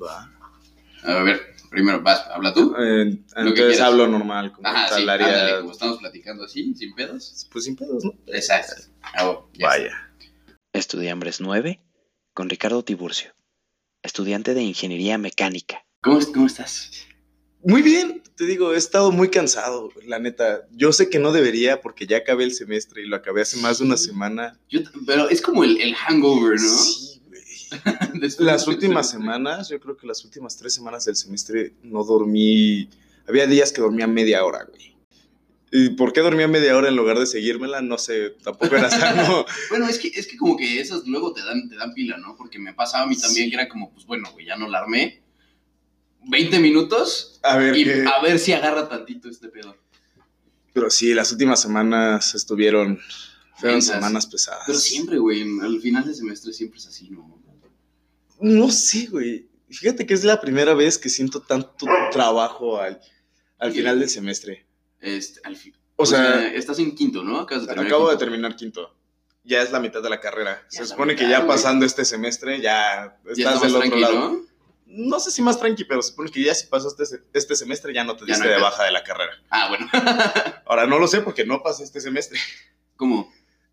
Va. A ver, primero, vas, habla tú. Eh, entonces hablo normal, como Ajá, sí, hablaría- ándale, como estamos platicando así, sin pedos. Pues sin pedos, ¿no? Exacto. Ah, bueno, ya Vaya. Estudiambres 9 con Ricardo Tiburcio, estudiante de Ingeniería Mecánica. ¿Cómo, ¿Cómo estás? Muy bien, te digo, he estado muy cansado, la neta. Yo sé que no debería porque ya acabé el semestre y lo acabé hace más de una semana. Yo pero es como el, el hangover, ¿no? Sí, Las últimas semanas, yo creo que las últimas tres semanas del semestre no dormí. Había días que dormía media hora, güey. ¿Y por qué dormía media hora en lugar de seguírmela? No sé, tampoco era sano. Bueno, es que, es que como que esas luego te dan, te dan pila, ¿no? Porque me pasaba a mí también que era como, pues bueno, güey, ya no la armé. 20 minutos A ver, y a ver si agarra tantito este pedo. pero sí, las últimas semanas estuvieron. Fueron semanas pesadas. Pero siempre, güey, al final del semestre siempre es así, ¿no? No sé, güey. Fíjate que es la primera vez que siento tanto trabajo al, al final del semestre. Este, al fin. O sea, estás en quinto, ¿no? Acabas de terminar acabo de terminar quinto. Ya es la mitad de la carrera. Ya Se supone que ya güey. pasando este semestre ya estás está del otro lado. ¿no? No sé si más tranqui, pero se supone que ya si pasaste este, semestre ya no te diste no de baja de la carrera. Ah, bueno. Ahora no lo sé porque no pasé este semestre. ¿Cómo?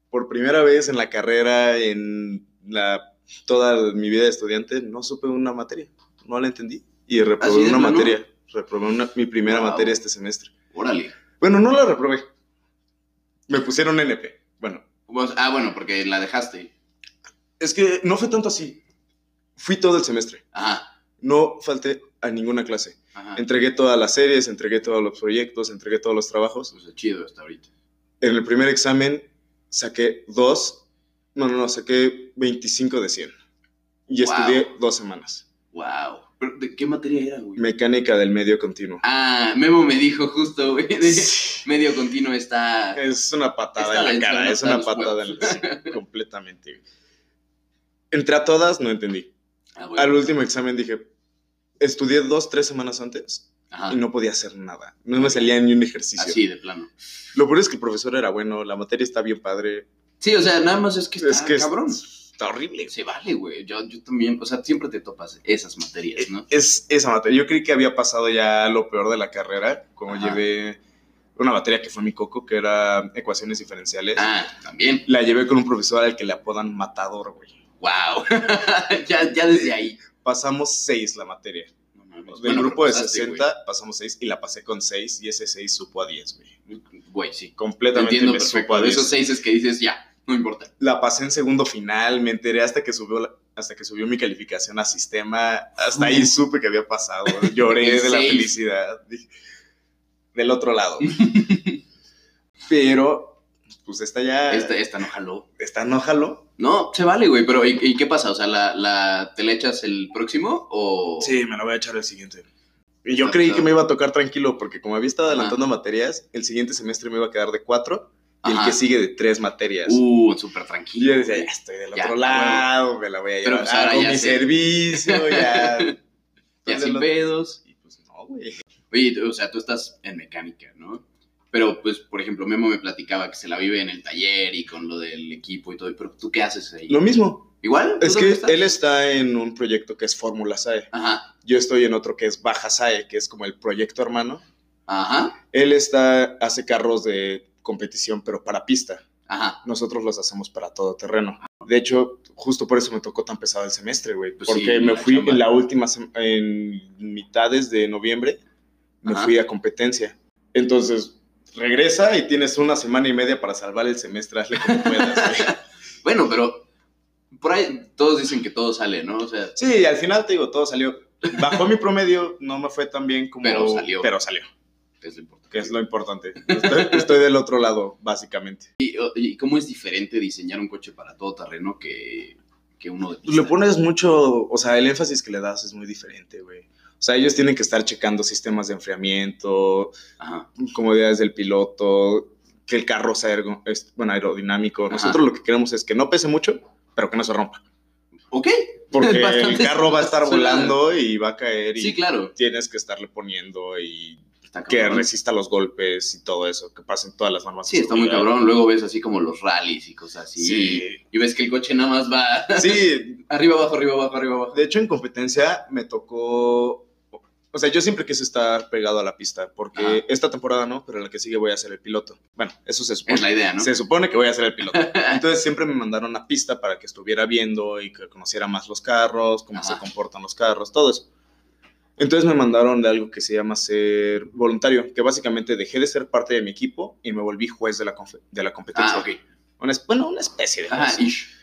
Por primera vez en la carrera, en la, toda mi vida de estudiante, no supe una materia. No la entendí. Y reprobé ¿Así de una plano? materia. Reprobé una- mi primera Wow. materia este semestre. Órale. Bueno, no la reprobé. Me pusieron NP. Bueno, Vos- Ah, bueno, porque la dejaste. es que no fue tanto así. Fui todo el semestre. Ajá, No falté a ninguna clase. ajá. Entregué todas las series, entregué todos los proyectos, entregué todos los trabajos. Pues chido hasta ahorita. En el primer examen saqué dos. No, no, no, saqué 25 de 100. Y Wow. estudié dos semanas. Wow. ¿Pero ¿De qué materia era, güey? Mecánica del medio continuo. Ah, Memo me dijo justo, güey. Sí. Medio continuo está. Es una patada en la cara, es una patada en la sí, completamente. Entré a todas, no entendí. Ah. Al último examen dije, estudié dos, tres semanas antes Ajá. y no podía hacer nada. No me salía ni un ejercicio. Así, de plano. Lo peor es que el profesor era bueno, la materia está bien padre. Sí, o sea, nada más es que está es que es- cabrón. está horrible. Se vale, güey. Yo, yo también, o sea, siempre te topas esas materias, ¿no? Es esa materia. Yo creí que había pasado ya lo peor de la carrera, como Ajá. llevé una materia que fue mi coco, que era ecuaciones diferenciales. Ah, también. La llevé con un profesor al que le apodan matador, güey. Wow. ya, ya desde ahí. Pasamos seis la materia. Mames. Del Bueno, grupo de pero pasaste, 60 pasamos 6 y la pasé con 6 y ese 6 supo a 10, güey. Güey, sí. Te Completamente entiendo me supo a De 10. esos seis es que dices, ya, no importa. La pasé en segundo final, me enteré hasta que subió la- hasta que subió mi calificación a sistema, hasta ahí supe que había pasado. Lloré de la felicidad. Del otro lado. Pero pues esta ya Esta, esta no jaló. esta no jaló. No, se vale, güey, pero ¿y, y qué pasa? O sea, ¿la, la, ¿te la echas el próximo o...? Sí, me la voy a echar el siguiente. Y yo creí que me iba a tocar tranquilo porque como había estado Ajá. adelantando materias, el siguiente semestre me iba a quedar de 4 y el que sigue de 3 materias. Uh, súper Y tranquilo. yo decía, ya estoy del Ya, otro lado, me la voy a Pero, llevar. pues, ahora hago ya mi sé. servicio, ya. Ya sin pedos. Y pues no, güey. Oye, o sea, tú estás en mecánica, ¿no? Pero, pues, por ejemplo, Memo me platicaba que se la vive en el taller y con lo del equipo y todo. Pero, ¿tú qué haces ahí? Lo mismo. ¿Igual? ¿Tú Es que él está en un proyecto que es Fórmula SAE. Ajá, Yo estoy en otro que es Baja SAE, que es como el proyecto hermano. ajá, Él está, hace carros de competición, pero para pista. ajá. Nosotros los hacemos para todo terreno. De hecho, justo por eso me tocó tan pesado el semestre, güey. Pues porque sí, me fui chamba. en la última, en mitades de noviembre, me Ajá. fui a competencia. Entonces, regresa y tienes una semana y media para salvar el semestre, hazle como puedas. Bueno, pero por ahí todos dicen que todo sale, ¿no? O sea, Sí, al final te digo, todo salió. Bajó mi promedio, no me fue tan bien como... Pero salió. Pero salió, es lo importante. que es lo importante. Estoy, estoy del otro lado, básicamente. ¿Y, y cómo es diferente diseñar un coche para todo terreno que, que uno de pista? Le pones mucho, o sea, el énfasis que le das es muy diferente, güey. O sea, ellos tienen que estar checando sistemas de enfriamiento, Ajá. comodidades del piloto, que el carro sea ergo- es, bueno, aerodinámico. Ajá. Nosotros lo que queremos es que no pese mucho, pero que no se rompa. Ok. Porque el carro va a estar suena- volando y va a caer y Sí, claro. tienes que estarle poniendo y que resista los golpes y todo eso, que pasen todas las normas. Sí, está muy cabrón. Luego ves así como los rallies y cosas así. Sí. Y ves que el coche nada más va Sí, arriba, abajo, arriba, abajo, arriba, abajo. de hecho en competencia me tocó, o sea, yo siempre quise estar pegado a la pista, porque Ajá. esta temporada no, pero la que sigue voy a ser el piloto. Bueno, eso se supone. Es la idea, ¿no? Se supone que voy a ser el piloto. Entonces siempre me mandaron a pista para que estuviera viendo y que conociera más los carros, cómo Ajá. se comportan los carros, todo eso. Entonces me mandaron de algo que se llama ser voluntario, que básicamente dejé de ser parte de mi equipo y me volví juez de la, de la competencia. Ah, ok. Una bueno, una especie de. Ajá, ish.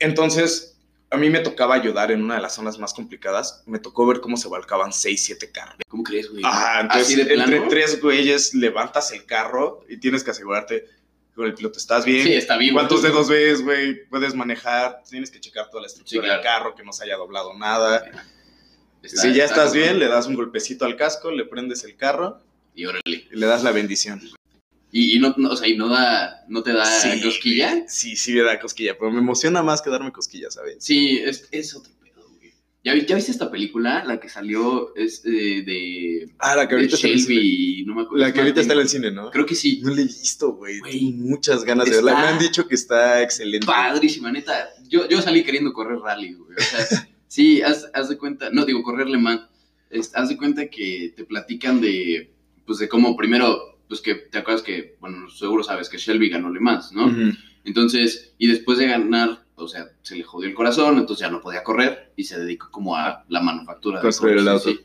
Entonces, a mí me tocaba ayudar en una de las zonas más complicadas. Me tocó ver cómo se volcaban 6, 7 carros. ¿Cómo crees, güey? Ah, entonces plano. entre tres güeyes levantas el carro y tienes que asegurarte con el piloto, ¿estás bien? Sí, está vivo. ¿Cuántos dedos ves, güey? Puedes manejar, tienes que checar toda la estructura Sí, claro. del carro, que no se haya doblado nada. Está- si ya está estás cabrón. bien, le das un golpecito al casco, le prendes el carro Y órale. y le das la bendición. Y, y no, no, o sea, y no da, no te da Sí, cosquilla. Sí, sí me da cosquilla, pero me emociona más que darme cosquillas, ¿sabes? Sí, es, es otro pedo, güey. ¿Ya, vi- ¿Ya viste esta película? La que salió es eh, de, Ah, la que ahorita está en el cine. No me acuerdo. La que ahorita está en el cine, ¿no? Creo que sí. No la he visto, güey. Güey, Tengo muchas ganas de verla. Me han dicho que está excelente. Padrísima, neta. Yo, yo salí queriendo correr rally, güey. O sea, sí, haz, haz de cuenta, no digo correr Le Mans. Es- haz de cuenta que te platican de, pues de cómo primero, pues que te acuerdas que, bueno, seguro sabes que Shelby ganó Le Mans, ¿no? Ujú. Entonces, y después de ganar, o sea, se le jodió el corazón, entonces ya no podía correr y se dedicó como a la manufactura de Construir el auto. sí.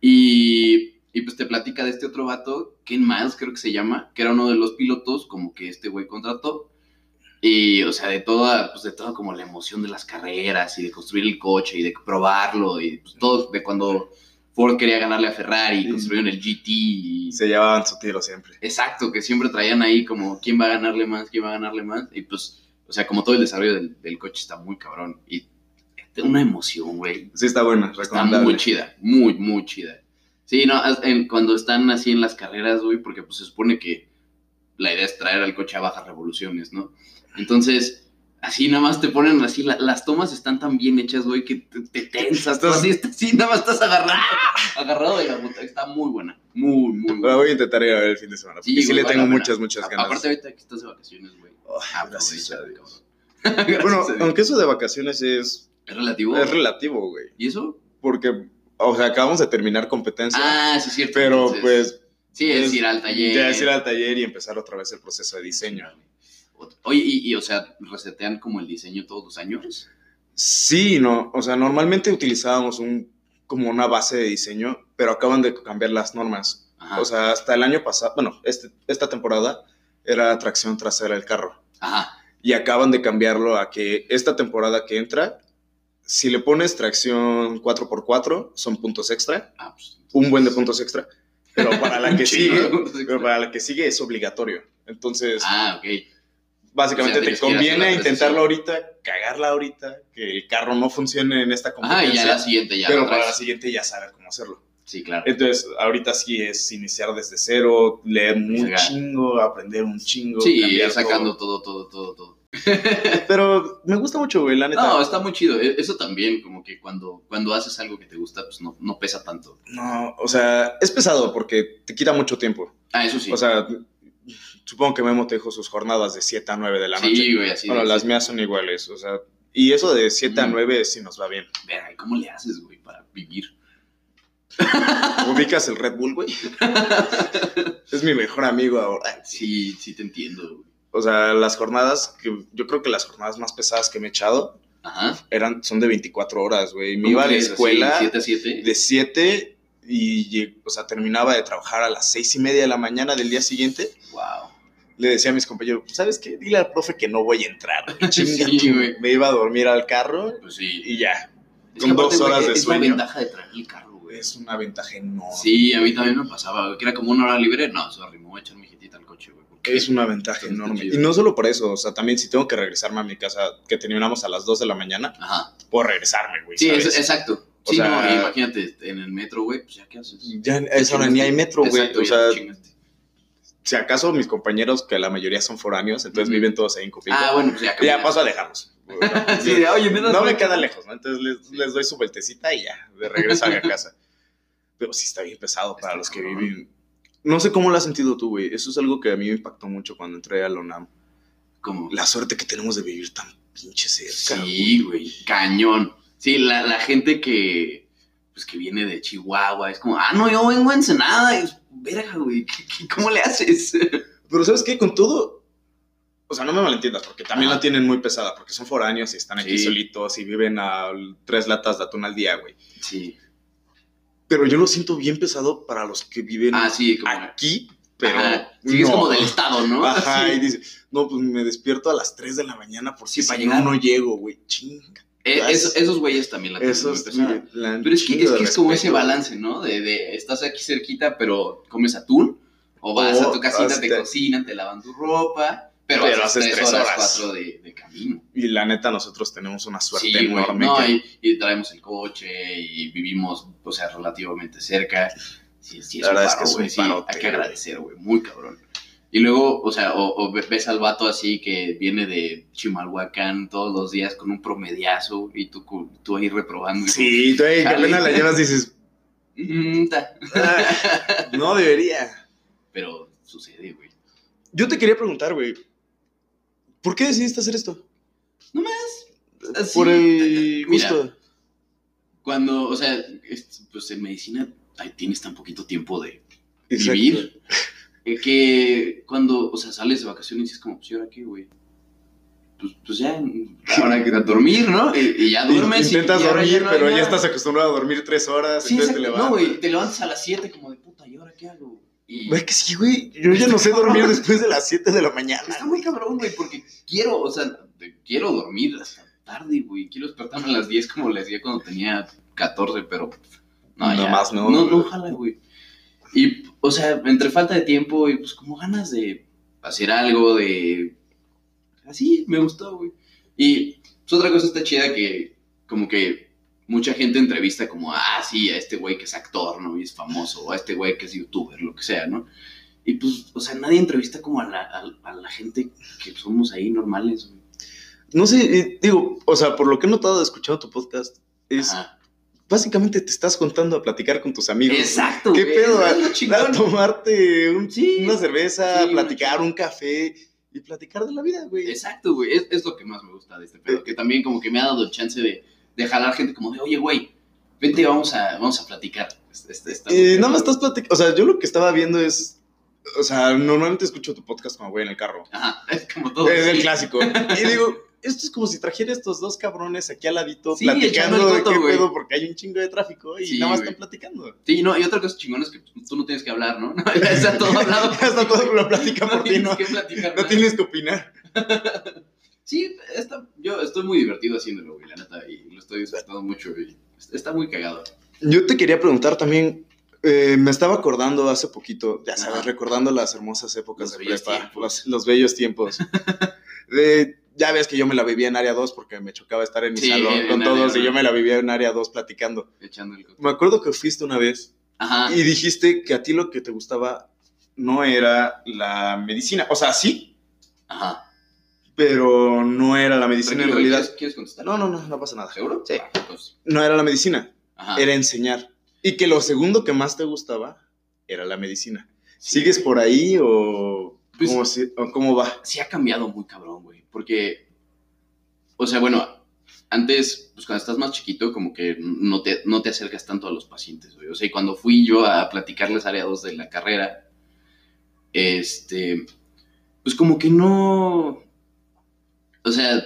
Y, y pues te platica de este otro vato, Ken Miles creo que se llama, que era uno de los pilotos como que este güey contrató. Y, o sea, de toda, pues de toda como la emoción de las carreras y de construir el coche y de probarlo y pues todo, de cuando Ford quería ganarle a Ferrari Sí. construyeron el GT y... Se llevaban su tiro siempre. Exacto, que siempre traían ahí como quién va a ganarle más, quién va a ganarle más. Y pues, o sea, como todo el desarrollo del, del coche está muy cabrón. Y una emoción, güey. Sí, está buena, Está recomendable. muy chida, muy, muy chida. Sí, no, en- cuando están así en las carreras, güey, porque pues se supone que la idea es traer al coche a bajas revoluciones, ¿no? Entonces, así nada más te ponen así, la- las tomas están tan bien hechas, güey, que te, te tensas, Estás- así, nada más estás agarrado, agarrado de la puta. Está muy buena, muy, muy La buena. voy a intentar ir a ver el fin de semana. Porque Sí, sí, güey, le tengo la muchas, muchas A- ganas. Aparte ahorita que estás de vacaciones, güey. Oh, Bueno, aunque eso de vacaciones es, ¿Es relativo? es relativo, güey. ¿Y eso? Porque, o sea, acabamos de terminar competencia. Ah, sí, es cierto. pero entonces- pues Sí, es, es- ir al taller. ya es ir al taller y empezar otra vez el proceso de diseño. Oye, y, y, o sea, resetean como el diseño todos los años. Sí, no. O sea, normalmente utilizábamos un, como una base de diseño, pero acaban de cambiar las normas. Ajá. O sea, hasta el año pasado, bueno, este, esta temporada era tracción trasera del carro. Ajá. Y acaban de cambiarlo a que esta temporada que entra, si le pones tracción 4x4, son puntos extra, Ah, pues. un buen de puntos extra. Pero para la que sigue, pero para la que sigue es obligatorio. Entonces, Ah, ok. Básicamente o sea, te conviene intentarlo ahorita, cagarla ahorita, que el carro no funcione en esta competencia. y ya la siguiente ya. pero para la siguiente ya saber cómo hacerlo. Sí, claro. Entonces, ahorita sí es iniciar desde cero, leer un chingo, aprender un chingo. Sí, ir sacando todo. todo, todo, todo, todo. Pero me gusta mucho, güey, la neta. No, está muy chido. E- Eso también, como que cuando, cuando haces algo que te gusta, pues no, no pesa tanto. No, o sea, es pesado porque te quita mucho tiempo. Ah, eso sí. O sea, supongo que Memo te dijo sus jornadas de 7 a 9 de la noche. sí, güey, así. bueno, de- las mías son iguales, o sea, y eso de 7 a Mm. 9 sí nos va bien. Verga, ¿y ¿cómo le haces, güey, para vivir? ¿Ubicas el Red Bull, güey? es mi mejor amigo ahora. Sí, sí te entiendo, güey. O sea, las jornadas, que yo creo que las jornadas más pesadas que me he echado Ajá. eran, son de 24 horas, güey. Me ¿Cómo iba a la escuela de 7 y, o sea, terminaba de trabajar a las 6 y media de la mañana del día siguiente. Wow. Le decía a mis compañeros, ¿sabes qué? Dile al profe que no voy a entrar. Chinga, Sí, me iba a dormir al carro Pues sí. y ya. Es con dos horas de es sueño. la ventaja de traer el carro, güey. Es una ventaja enorme. Sí, a mí también me pasaba, güey, que era como una hora libre. No, sorry, me voy a echar mi jetita al coche, güey. Es una ventaja enorme. chido. Y no solo por eso, o sea, también si tengo que regresarme a mi casa, que terminamos a las 2 de la mañana, Ajá. puedo regresarme, güey. Sí, ¿sabes? es- exacto. O Sí, sea- no, imagínate, en el metro, güey, pues ya, ¿qué haces? Ya a esa hora ni hay metro, güey. O sea, te chingaste. Si acaso mis compañeros, que la mayoría son foráneos, entonces viven todos ahí en Copilco, Ah, bueno, pues ya. ya paso a dejarlos. Sí, de, oye, me das no me queda lejos, ¿no? Entonces les, les doy su vueltecita y ya, de regreso a mi casa. pero sí está bien pesado para Está los que viven. No sé cómo lo has sentido tú, güey. Eso es algo que a mí me impactó mucho cuando entré a la UNAM. Como, La suerte que tenemos de vivir tan pinche cerca. sí, güey, cañón. Sí, la, la gente que, pues, que viene de Chihuahua es como, ah, no, yo vengo a Ensenada. Y es, verga, güey, ¿qué- qué- ¿cómo le haces? Pero ¿sabes qué? Con todo... O sea, no me malentiendas, porque también Ajá. la tienen muy pesada, porque son foráneos y están aquí Sí. solitos y viven a tres latas de atún al día, güey. Sí. Pero yo lo siento bien pesado para los que viven Ah, sí, como... aquí, pero... Sí, es como del estado, ¿no? Ajá, Sí. y dice, no, pues me despierto a las 3 de la mañana porque Sí, si para no, llegar. no llego, güey. Chinga. Eh, esos, esos güeyes también la tienen muy Esos, pesada. la Pero es que, es, que es como ese balance, ¿no? De, de estás aquí cerquita, pero comes atún. O vas O a tu casita, te cocinan, te lavan tu ropa. Pero, Pero haces tres tres horas, horas. cuatro de, de camino. Y la neta, nosotros tenemos una suerte Sí, enorme. no, que- y, y traemos el coche y vivimos, o sea, relativamente cerca. Sí, sí, es La verdad es que es un parote, hay que agradecer, güey, muy cabrón. Y luego, o sea, o, o ves al vato así que viene de Chimalhuacán todos los días con un promediazo y tú, tú ahí reprobando. y Sí, tú ahí que apenas la llevas dices, como, "Mm, ta". "Ah, no debería. Pero sucede, güey. Yo te quería preguntar, güey, ¿por qué decidiste hacer esto? No más. Así, Por el mira, gusto. Cuando, o sea, es- pues en medicina tienes tan poquito tiempo de Exacto. vivir. Eh, que cuando, o sea, sales de vacaciones y dices como, pues, ¿y ahora qué, güey? Pues, pues ya, ahora que a dormir, ¿no? Y, y ya duermes. y- Intentas y dormir, no hay pero ya nada. estás acostumbrado a dormir tres horas, Sí, entonces te levantas. No, güey, te levantas a las 7 como de puta, ¿y ahora qué hago? Y Güey, que sí, güey. Yo ya no sé dormir después de las 7 de la mañana. está muy cabrón, güey, porque quiero, o sea, quiero dormir hasta tarde, güey. Quiero despertarme a las 10 como le decía cuando tenía 14, pero no, No ya. más, no. No, no, ojalá, güey. Y, o sea, entre falta de tiempo y pues como ganas de hacer algo, de... Así, me gustó, güey. Y pues, otra cosa está chida que como que mucha gente entrevista como, ah, sí, a este güey que es actor, ¿no? Y es famoso, o a este güey que es youtuber, lo que sea, ¿no? Y pues, o sea, nadie entrevista como a la, a, a la gente que somos ahí normales, güey. No sé, eh, digo, o sea, por lo que he notado de escuchado tu podcast, es Ajá. Básicamente te estás contando a platicar con tus amigos. Exacto, ¿Qué güey, pedo? A, tomarte un- Sí. una cerveza, Sí, platicar un café y platicar de la vida, güey. Exacto, güey. Es, es lo que más me gusta de este pedo. Que también como que me ha dado el chance de, de jalar gente como de, oye, güey, vente, vamos a, vamos a platicar. Este- este- Eh, nada más estás platicando, o sea, yo lo que estaba viendo es, o sea, normalmente escucho tu podcast cuando voy en el carro. Ajá, es como todo. Es el clásico. Y digo, esto es como si trajera estos dos cabrones aquí al ladito Sí, platicando el de qué güey. pedo porque hay un chingo de tráfico y Sí, nada más güey. están platicando. Sí, no, y otra cosa chingona es que tú no tienes que hablar, ¿no? ya está todo hablado. Ya está todo lo platica por ti, tienes ¿no? que platicar No tienes que opinar. Sí, está, yo estoy muy divertido haciéndolo, güey, la neta, y lo estoy disfrutando mucho, y está muy cagado. Yo te quería preguntar también, eh, me estaba acordando hace poquito, ya sabes, Ajá. recordando las hermosas épocas Los de prepa, los, los bellos tiempos. De- ya ves que yo me la vivía en área 2 porque me chocaba estar en mi Sí, salón con todos y yo me la vivía en área 2 platicando. Echando el. Me acuerdo que fuiste una vez Ajá. y dijiste que a ti lo que te gustaba no era la medicina. O sea, sí, Ajá. pero no era la medicina en realidad. ¿Quieres, quieres contestar? No, no, no, no pasa nada. ¿Seguro? Sí. Ah, pues, No era la medicina, ajá. era enseñar. Y que lo segundo que más te gustaba era la medicina. Sí, ¿Sigues por ahí o Pues- cómo, o cómo va? sí ha cambiado muy cabrón, güey. Porque, o sea, bueno, antes, pues cuando estás más chiquito, como que no te, no te acercas tanto a los pacientes, güey. O sea, y cuando fui yo a platicarles área 2 de la carrera, este, pues como que no, o sea,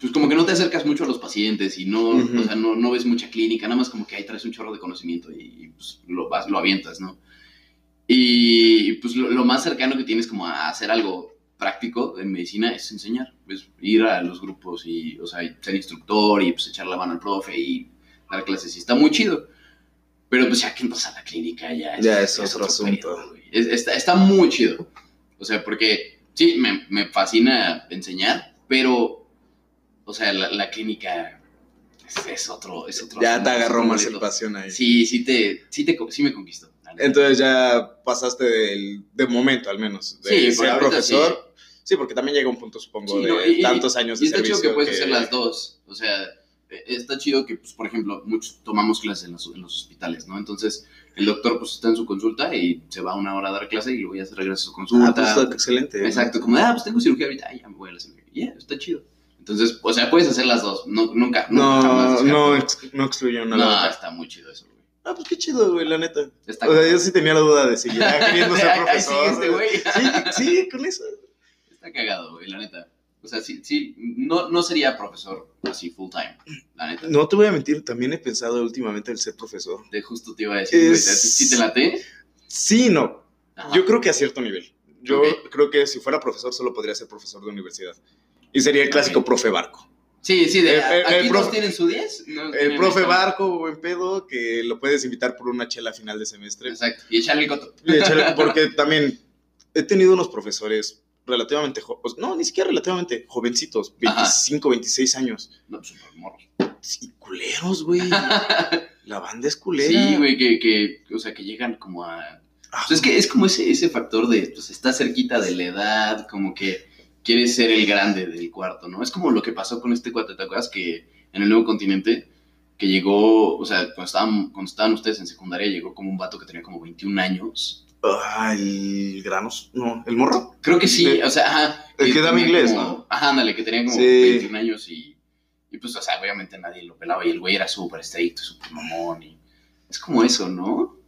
pues como que no te acercas mucho a los pacientes y no, o sea, no, no ves mucha clínica, nada más como que ahí traes un chorro de conocimiento y, y, pues lo, vas, lo avientas, ¿no? Y pues lo, lo más cercano que tienes como a hacer algo práctico en medicina es enseñar, es ir a los grupos y, o sea, ser instructor y pues echar la mano al profe y dar clases y está muy chido. Pero pues ya que entras a la clínica ya Ya es otro asunto. pedo. Es- está, está muy chido. O sea, porque sí, me, me fascina enseñar, pero, o sea, la, la clínica es, es otro, es otro Ya asunto, te es agarró más el pasión ahí. Sí, sí te, sí te, sí me conquistó. Entonces ya pasaste del, de momento al menos, de Sí, ser profesor. Sí. porque también llega un punto, supongo, Sí, de no, y- y- tantos años Y de está chido servicio. que puedes hacer las dos. O sea, eh, está chido que, pues, por ejemplo, muchos tomamos clases en los, en los hospitales, ¿no? Entonces, el doctor, pues, está en su consulta y se va una hora a dar clase y luego ya se regresa a su consulta. Ah, pues está excelente. Exacto, como, ah, pues tengo cirugía ahorita, ah, ya me voy a la cirugía. Ya, está chido. Entonces, o sea, puedes hacer las dos, no, nunca, nunca No, jamás no, ex- no excluye una a No, otra. está muy chido eso, güey. Ah, pues qué chido, güey, la neta. Está O sea, yo sí tenía la duda de si ya queriendo ser profesor. sigue este güey. Sí, sí, con eso. Está cagado, güey, la neta. O sea, sí, sí, no, no sería profesor así full time, la neta. No te voy a mentir, también he pensado últimamente el ser profesor. De justo te iba a decir, güey, Es- ¿sí te late? Sí, no. Ajá. Yo creo que a cierto nivel. Yo creo que si fuera profesor solo podría ser profesor de universidad. Y sería el clásico profe barco. Sí, sí, de, El- el- aquí el profe- tienen su 10. no El profe barco, buen pedo, que lo puedes invitar por una chela a final de semestre. Exacto, y echarle el coto. Y echarle- porque también he tenido unos profesores relativamente jóvenes, no, ni siquiera relativamente jovencitos, 25, 26 años. No, pues, súper morros. Sí, culeros, güey. La banda es culera. Sí, güey, que, que, o sea, que llegan como a... Ah, Pues es que es como ese, ese factor de, pues está cerquita de la edad, como que quieres ser el grande del cuarto, ¿no? Es como lo que pasó con este cuate, ¿te acuerdas? Que en el nuevo continente, que llegó, o sea, cuando estaban, cuando estaban ustedes en secundaria, llegó como un vato que tenía como 21 años. Ah, el granos, no, el morro. Creo que sí, De- o sea, ajá. el que daba inglés, como- ¿no? Ajá, ándale, que tenía como Sí. 21 años y, y pues, o sea, obviamente nadie lo pelaba y el güey era súper estricto, súper mamón y... Es como eso, ¿no?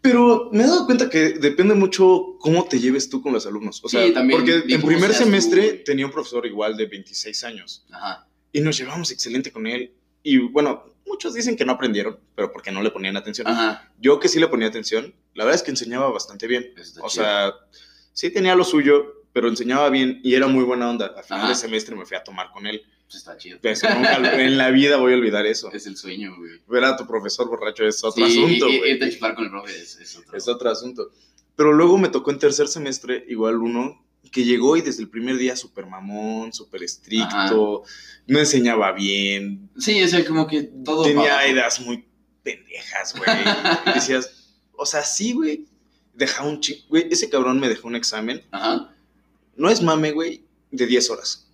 Pero me he dado cuenta que depende mucho cómo te lleves tú con los alumnos. O Sí, sea, también, porque en primer tú, semestre tenía un profesor igual de 26 años Ajá. y nos llevamos excelente con él. Y bueno, muchos dicen que no aprendieron, pero porque no le ponían atención. Ajá. Yo que sí le ponía atención, la verdad es que enseñaba bastante bien. Está O chido. sea, sí tenía lo suyo, pero enseñaba bien y era muy buena onda. Al final Ajá. de semestre me fui a tomar con él. Pues está chido. Eso nunca lo- en la vida voy a olvidar eso. Es el sueño, güey. Ver a tu profesor borracho es otro Sí, asunto, y- y- güey. chupar con el profe es, es otro. Es otro asunto. Pero luego me tocó en tercer semestre, igual uno, que llegó y desde el primer día súper mamón, súper estricto, no enseñaba bien, Sí, es el como que todo. tenía ideas muy pendejas, güey. Decías, o sea, sí, güey, deja un chico, güey, ese cabrón me dejó un examen, Ajá. no es mame, güey, de 10 horas.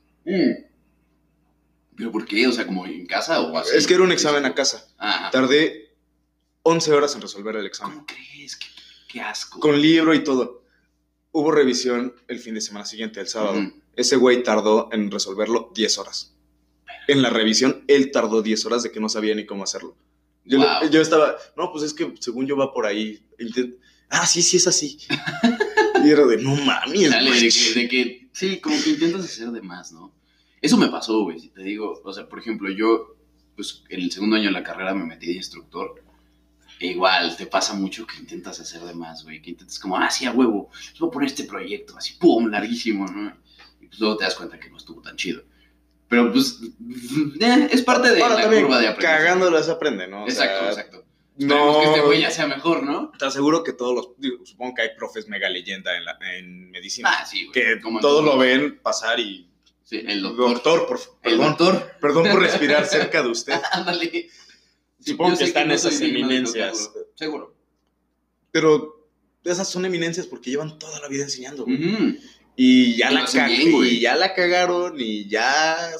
¿Pero por qué? O sea, como en casa o así. Es que era un examen a casa. Ajá. Tardé 11 horas en resolver el examen. ¿Cómo crees? Qué, qué asco. Con libro y todo. Hubo revisión el fin de semana siguiente, el sábado. Ujú. Ese güey tardó en resolverlo 10 horas. En la revisión, él tardó 10 horas de que no sabía ni cómo hacerlo. Yo, le- Wow. yo estaba, no, pues es que según yo va por ahí. Intent- ah, sí, sí, es así. y era de, no mames, Dale, de que, de que, sí, como que intentas hacer de más, ¿no? Eso me pasó, güey, si te digo, o sea, por ejemplo, yo, pues, en el segundo año de la carrera me metí de instructor, igual, te pasa mucho que intentas hacer de más, güey, que intentas como, ah, sí, a huevo, les voy a poner este proyecto, así, pum, larguísimo, ¿no? Y pues luego te das cuenta que no estuvo tan chido. Pero, pues, eh, es parte de Ahora la también, curva de aprendizaje. Cagándolas aprende, ¿no? O Exacto, sea, exacto. Esperemos No, que este güey ya sea mejor, ¿no? te aseguro que todos los, digo, supongo que hay profes mega leyenda en, la- en medicina, Ah, sí, güey. que como todos todo. lo ven pasar y, Sí, el doctor. doctor, por favor, El perdón, doctor. perdón por respirar cerca de usted. Ándale. Supongo que están no esas eminencias. Seguro. Pero esas son eminencias porque llevan toda la vida enseñando. güey. Y ya Y la bien, güey. y ya la cagaron y ya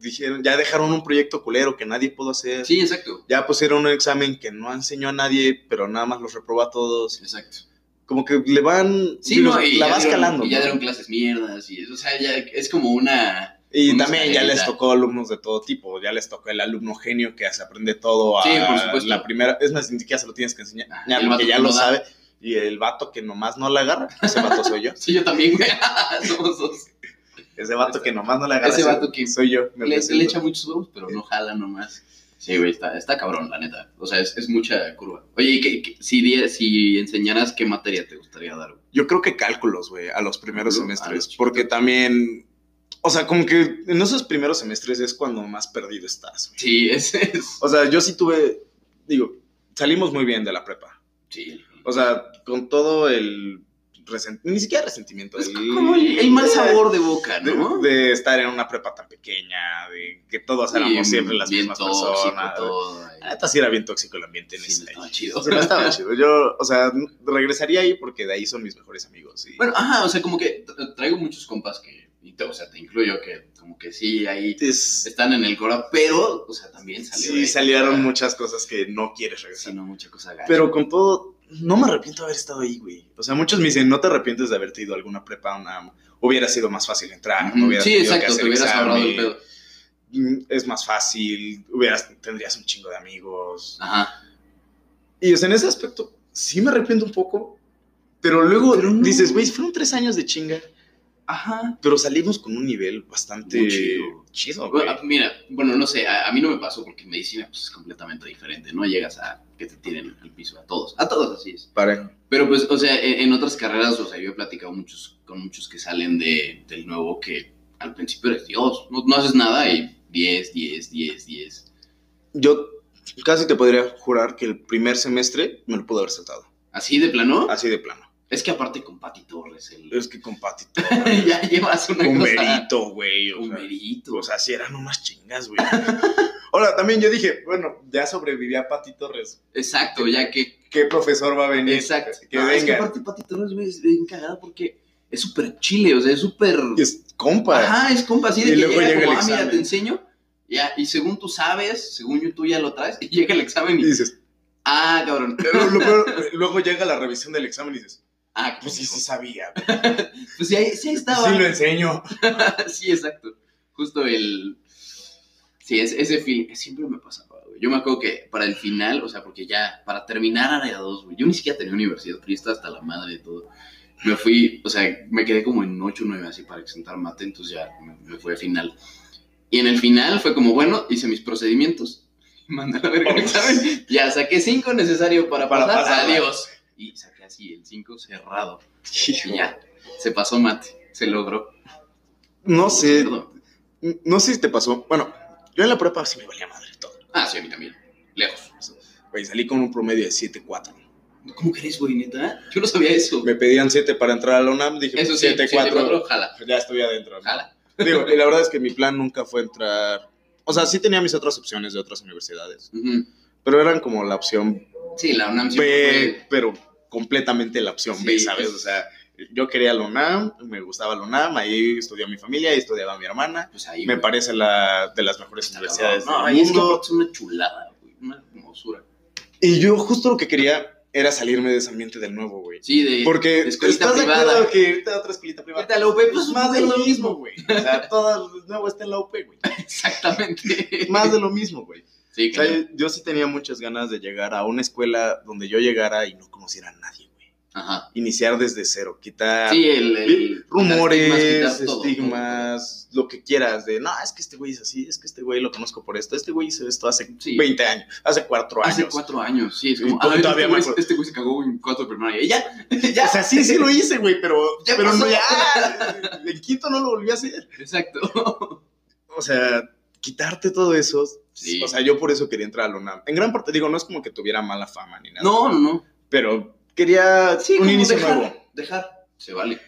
dijeron, ya dejaron un proyecto culero que nadie pudo hacer. Sí, exacto. Ya pusieron un examen que no enseñó a nadie, pero nada más los reprobó a todos. Exacto. Como que le van, Sí, digo, no, y la ya vas dieron- calando. Y ya dieron clases mierdas. Y, o sea, ya es como una. Y también ya les tocó alumnos de todo tipo, ya les tocó el alumno genio que se aprende todo a Sí, por supuesto. la primera, es más, ni siquiera se lo tienes que enseñar, Ah, porque ya lo da. sabe, y el vato que nomás no la agarra, ese vato soy yo, Sí, yo también, güey. Somos dos. ese vato que nomás no la agarra, Ese vato que soy yo, me Le, le echa muchos huevos, pero no jala nomás. Sí, güey, está, está cabrón, la neta. O sea, es, es mucha curva. Oye, ¿y qué- qué- si, si enseñaras, ¿qué materia te gustaría dar? güey? Yo creo que cálculos, güey, a los primeros semestres, porque también, o sea, como que en esos primeros semestres es cuando más perdido estás, güey. Sí, ese es. O sea, yo sí tuve, digo, salimos muy bien de la prepa. Sí. O sea, con todo el ni siquiera resentimiento, Es el, como el, el mal sabor de boca, ¿no? de estar en una prepa tan pequeña, de que todos éramos Bien- siempre las bien mismas tóxico personas. todo. La neta sí era bien tóxico el ambiente en Sí, ese no estaba chido. Sí, no estaba chido. Yo, o sea, regresaría ahí porque de ahí son mis mejores amigos. y- Bueno, ajá, o sea, como que tra- traigo muchos compas que, y te, o sea, te incluyo que como que sí, ahí Es- están en el coro, pero, o sea, también salió. sí, salieron muchas cosas que no quieres Sí, regresar. no, mucha cosa gacha. Pero con todo, no me arrepiento de haber estado ahí, güey. O sea, muchos me dicen, no te arrepientes de haberte ido a alguna prepa, una... Hubiera sido más fácil entrar, no hubieras sí, tenido que exacto, hacer te hubieras ahorrado el examen, pedo. mm, Es más fácil, hubieras, tendrías un chingo de amigos. Ajá. Y o sea, en ese aspecto, sí me arrepiento un poco, pero luego Pero no. dices, güey, fueron tres años de chinga, Ajá. pero salimos con un nivel bastante Muy chido. chido, güey. Bueno, mira, bueno, no sé, a, a mí no me pasó porque medicina pues, es completamente diferente, ¿no? Llegas a que te tiren al piso a todos, a todos así es. Parejo. Pero pues, o sea, en, en otras carreras, o sea, yo he platicado muchos, con muchos que salen de, del nuevo que al principio eres Dios, no, no haces nada y 10, 10, 10, 10. Yo casi te podría jurar que el primer semestre me lo pude haber saltado, Así de plano. así de plano. Es que aparte con Pati Torres, el... Es que con Patito, ya llevas una con cosa... Merito, güey. Un sea, merito. O sea, sí eran unas chingas, güey. Ahora, también yo dije, bueno, ya sobreviví a Pati Torres. Exacto, ya que... ¿Qué profesor va a venir? Exacto. Que No, Es que venga. aparte Pati Torres, güey, es bien cagada porque es súper chile, o sea, es súper... Es compa. Ajá, es compa, así de Y que luego llega llega como, el ah, mira, te enseño, ya, y según tú sabes, según yo, tú ya lo traes, y llega el examen Y y, dices, ah, cabrón, peor, luego llega la revisión del examen y dices, ah, pues sí, sí sabía. pues sí, ahí, sí estaba, Sí lo enseño. sí, exacto, justo el, sí, es, ese feeling, siempre me pasaba, güey, yo me acuerdo que para el final, o sea, porque ya, para terminar área 2, güey, yo ni siquiera tenía universidad, pero estaba hasta la madre de todo, me fui, o sea, me quedé como en 8 o 9 así para exentar mate, entonces ya me, me fui a final. Y en el final fue como, bueno, hice mis procedimientos. Mandé a la verga el examen. Ya saqué 5 necesario para, Para pasar. Adiós. Y saqué así el 5 cerrado. Y ya, se pasó mate. Se logró. No sé, no sé si te pasó. Bueno, yo en la prepa sí me valía madre todo. Ah, sí, a mí también. Lejos. Güey, salí con un promedio de 7.4. ¿Cómo crees, güey, neta? Yo no sabía eso. Me pedían 7 para entrar a la UNAM, dije, Eso pues, sí, 7.4. 7-4, jala, Ya estoy adentro. ¿no? jala. Digo, y la verdad es que mi plan nunca fue entrar. O sea, sí tenía mis otras opciones de otras universidades, pero eran como la opción Sí, la UNAM B, pero completamente la opción B, Sí. ¿sabes? O sea, yo quería la UNAM, me gustaba la UNAM, ahí estudió mi familia, ahí estudiaba mi hermana. pues ahí, Me güey. parece la de las mejores Está universidades. No, del y es que una chulada, güey. Una hermosura. Y yo justo lo que quería era salirme de ese ambiente del nuevo, güey. Sí, de Porque escuelita ¿estás de privada. acuerdo que irte a otra escuelita privada. Vete a la UP, pues, más de lo lo mismo, güey. O sea, todo el nuevo está en la UP, güey. Exactamente. Más de lo mismo, güey. Sí, O sea, claro. yo sí tenía muchas ganas de llegar a una escuela donde yo llegara y no conociera a nadie, güey. Ajá. Iniciar desde cero, quitar Sí, el, el- rumores, estigmas, todo, estigmas, lo que quieras, de no, es que este güey es así, es que este güey lo conozco por esto, este güey hizo esto hace Sí. 20 años, hace 4 todo. años. Hace cuatro años, sí, es como, ah, este todavía me güey, este güey se cagó en cuatro de primaria. Y ya, ya. O sea, sí, sí lo hice, güey, pero, Ya pero no ya. En quinto no lo volví a hacer. Exacto. O sea, quitarte todo eso. Sí. O sea, yo por eso quería entrar a la UNAM. En gran parte, digo, no es como que tuviera mala fama ni nada. No, no, no. Pero quería Sí, un inicio dejar, nuevo. Dejar. Se vale.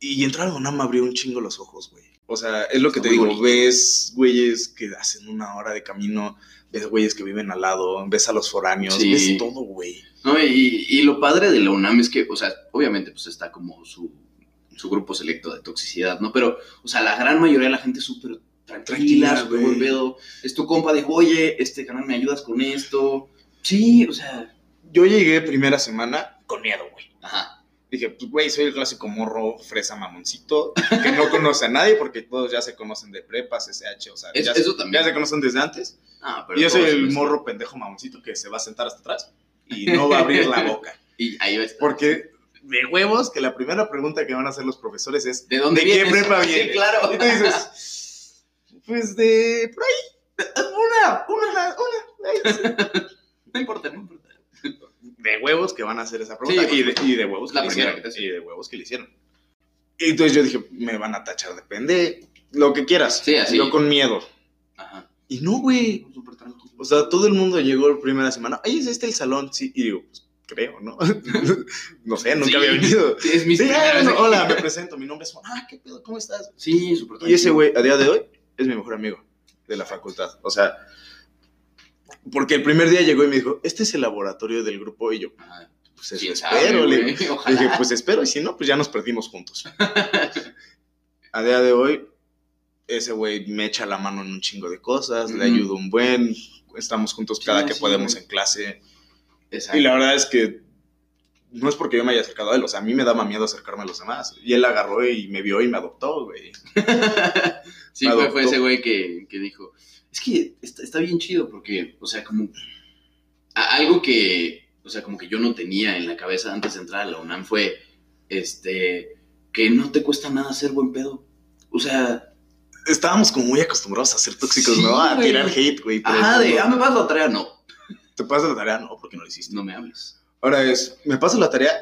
Y entrar a la UNAM me abrió un chingo los ojos, güey. O sea, es lo que te digo, bonito. ves güeyes que hacen una hora de camino, ves güeyes que viven al lado, ves a los foráneos, Sí. ves todo, güey. No, y, y lo padre de la UNAM es que, o sea, obviamente, pues está como su, su grupo selecto de toxicidad, ¿no? Pero, o sea, la gran mayoría de la gente es súper tranquila, Tranquila, güey. pedo. Es tu compa de, oye, este canal me ayudas con esto. Sí, o sea, Yo llegué primera semana con miedo, güey. ajá. Dije, pues, güey, soy el clásico morro fresa mamoncito, que no conoce a nadie porque todos ya se conocen de prepas, SH, o sea, Es- ya, eso ya también. se conocen desde antes. Ah, pero Y yo soy el son- morro pendejo mamoncito que se va a sentar hasta atrás y no va a abrir la boca. Y ahí va a estar. Porque de huevos que la primera pregunta que van a hacer los profesores es, ¿De dónde ¿de qué vienes? prepa Sí, vienes? claro. Y tú dices, pues de por ahí, una, una, una. ahí. No importa, no importa. De huevos que van a hacer esa pregunta Sí, y, de, y de huevos que La le primera hicieron. que. Y de huevos que le hicieron. Y entonces yo dije, me van a tachar de pendejo, lo que quieras. Sí, así. Yo con miedo. Ajá. Y no, güey. Súper tranquilo. O sea, todo el mundo llegó la primera semana. Ay, ¿es este el salón? Sí. Y digo, pues creo, ¿no? no sé, nunca Sí. había venido. Sí, es mi Sí, ah, no, hola, me presento. Mi nombre es Juan. Ah, ¿qué pedo? ¿Cómo estás? Sí, súper tranquilo. Y ese güey, a día de hoy, es mi mejor amigo de la facultad. O sea, porque el primer día llegó y me dijo, este es el laboratorio del grupo. Y yo, pues eso ¿Quién sabe, espero. Le güey? le Ojalá. dije, pues espero. Y si no, pues ya nos perdimos juntos. A día de hoy, ese güey me echa la mano en un chingo de cosas, le ayudo un buen, estamos juntos Sí, cada que sí, podemos güey. en clase. Exacto. Y la verdad es que no es porque yo me haya acercado a él, o sea, a mí me daba miedo acercarme a los demás. Y él agarró y me vio y me adoptó, güey. sí, fue, fue ese güey que, que dijo, es que está, está bien chido porque, o sea, como algo que, o sea, como que yo no tenía en la cabeza antes de entrar a la UNAM fue, este, que no te cuesta nada ser buen pedo. O sea, Estábamos como muy acostumbrados a ser tóxicos, Sí, ¿no? A tirar hate, güey. ajá, de, ah, me vas la tarea, no, ¿Te pasas la tarea? No, porque no lo hiciste. no me hables. Ahora es, ¿me pasas la tarea?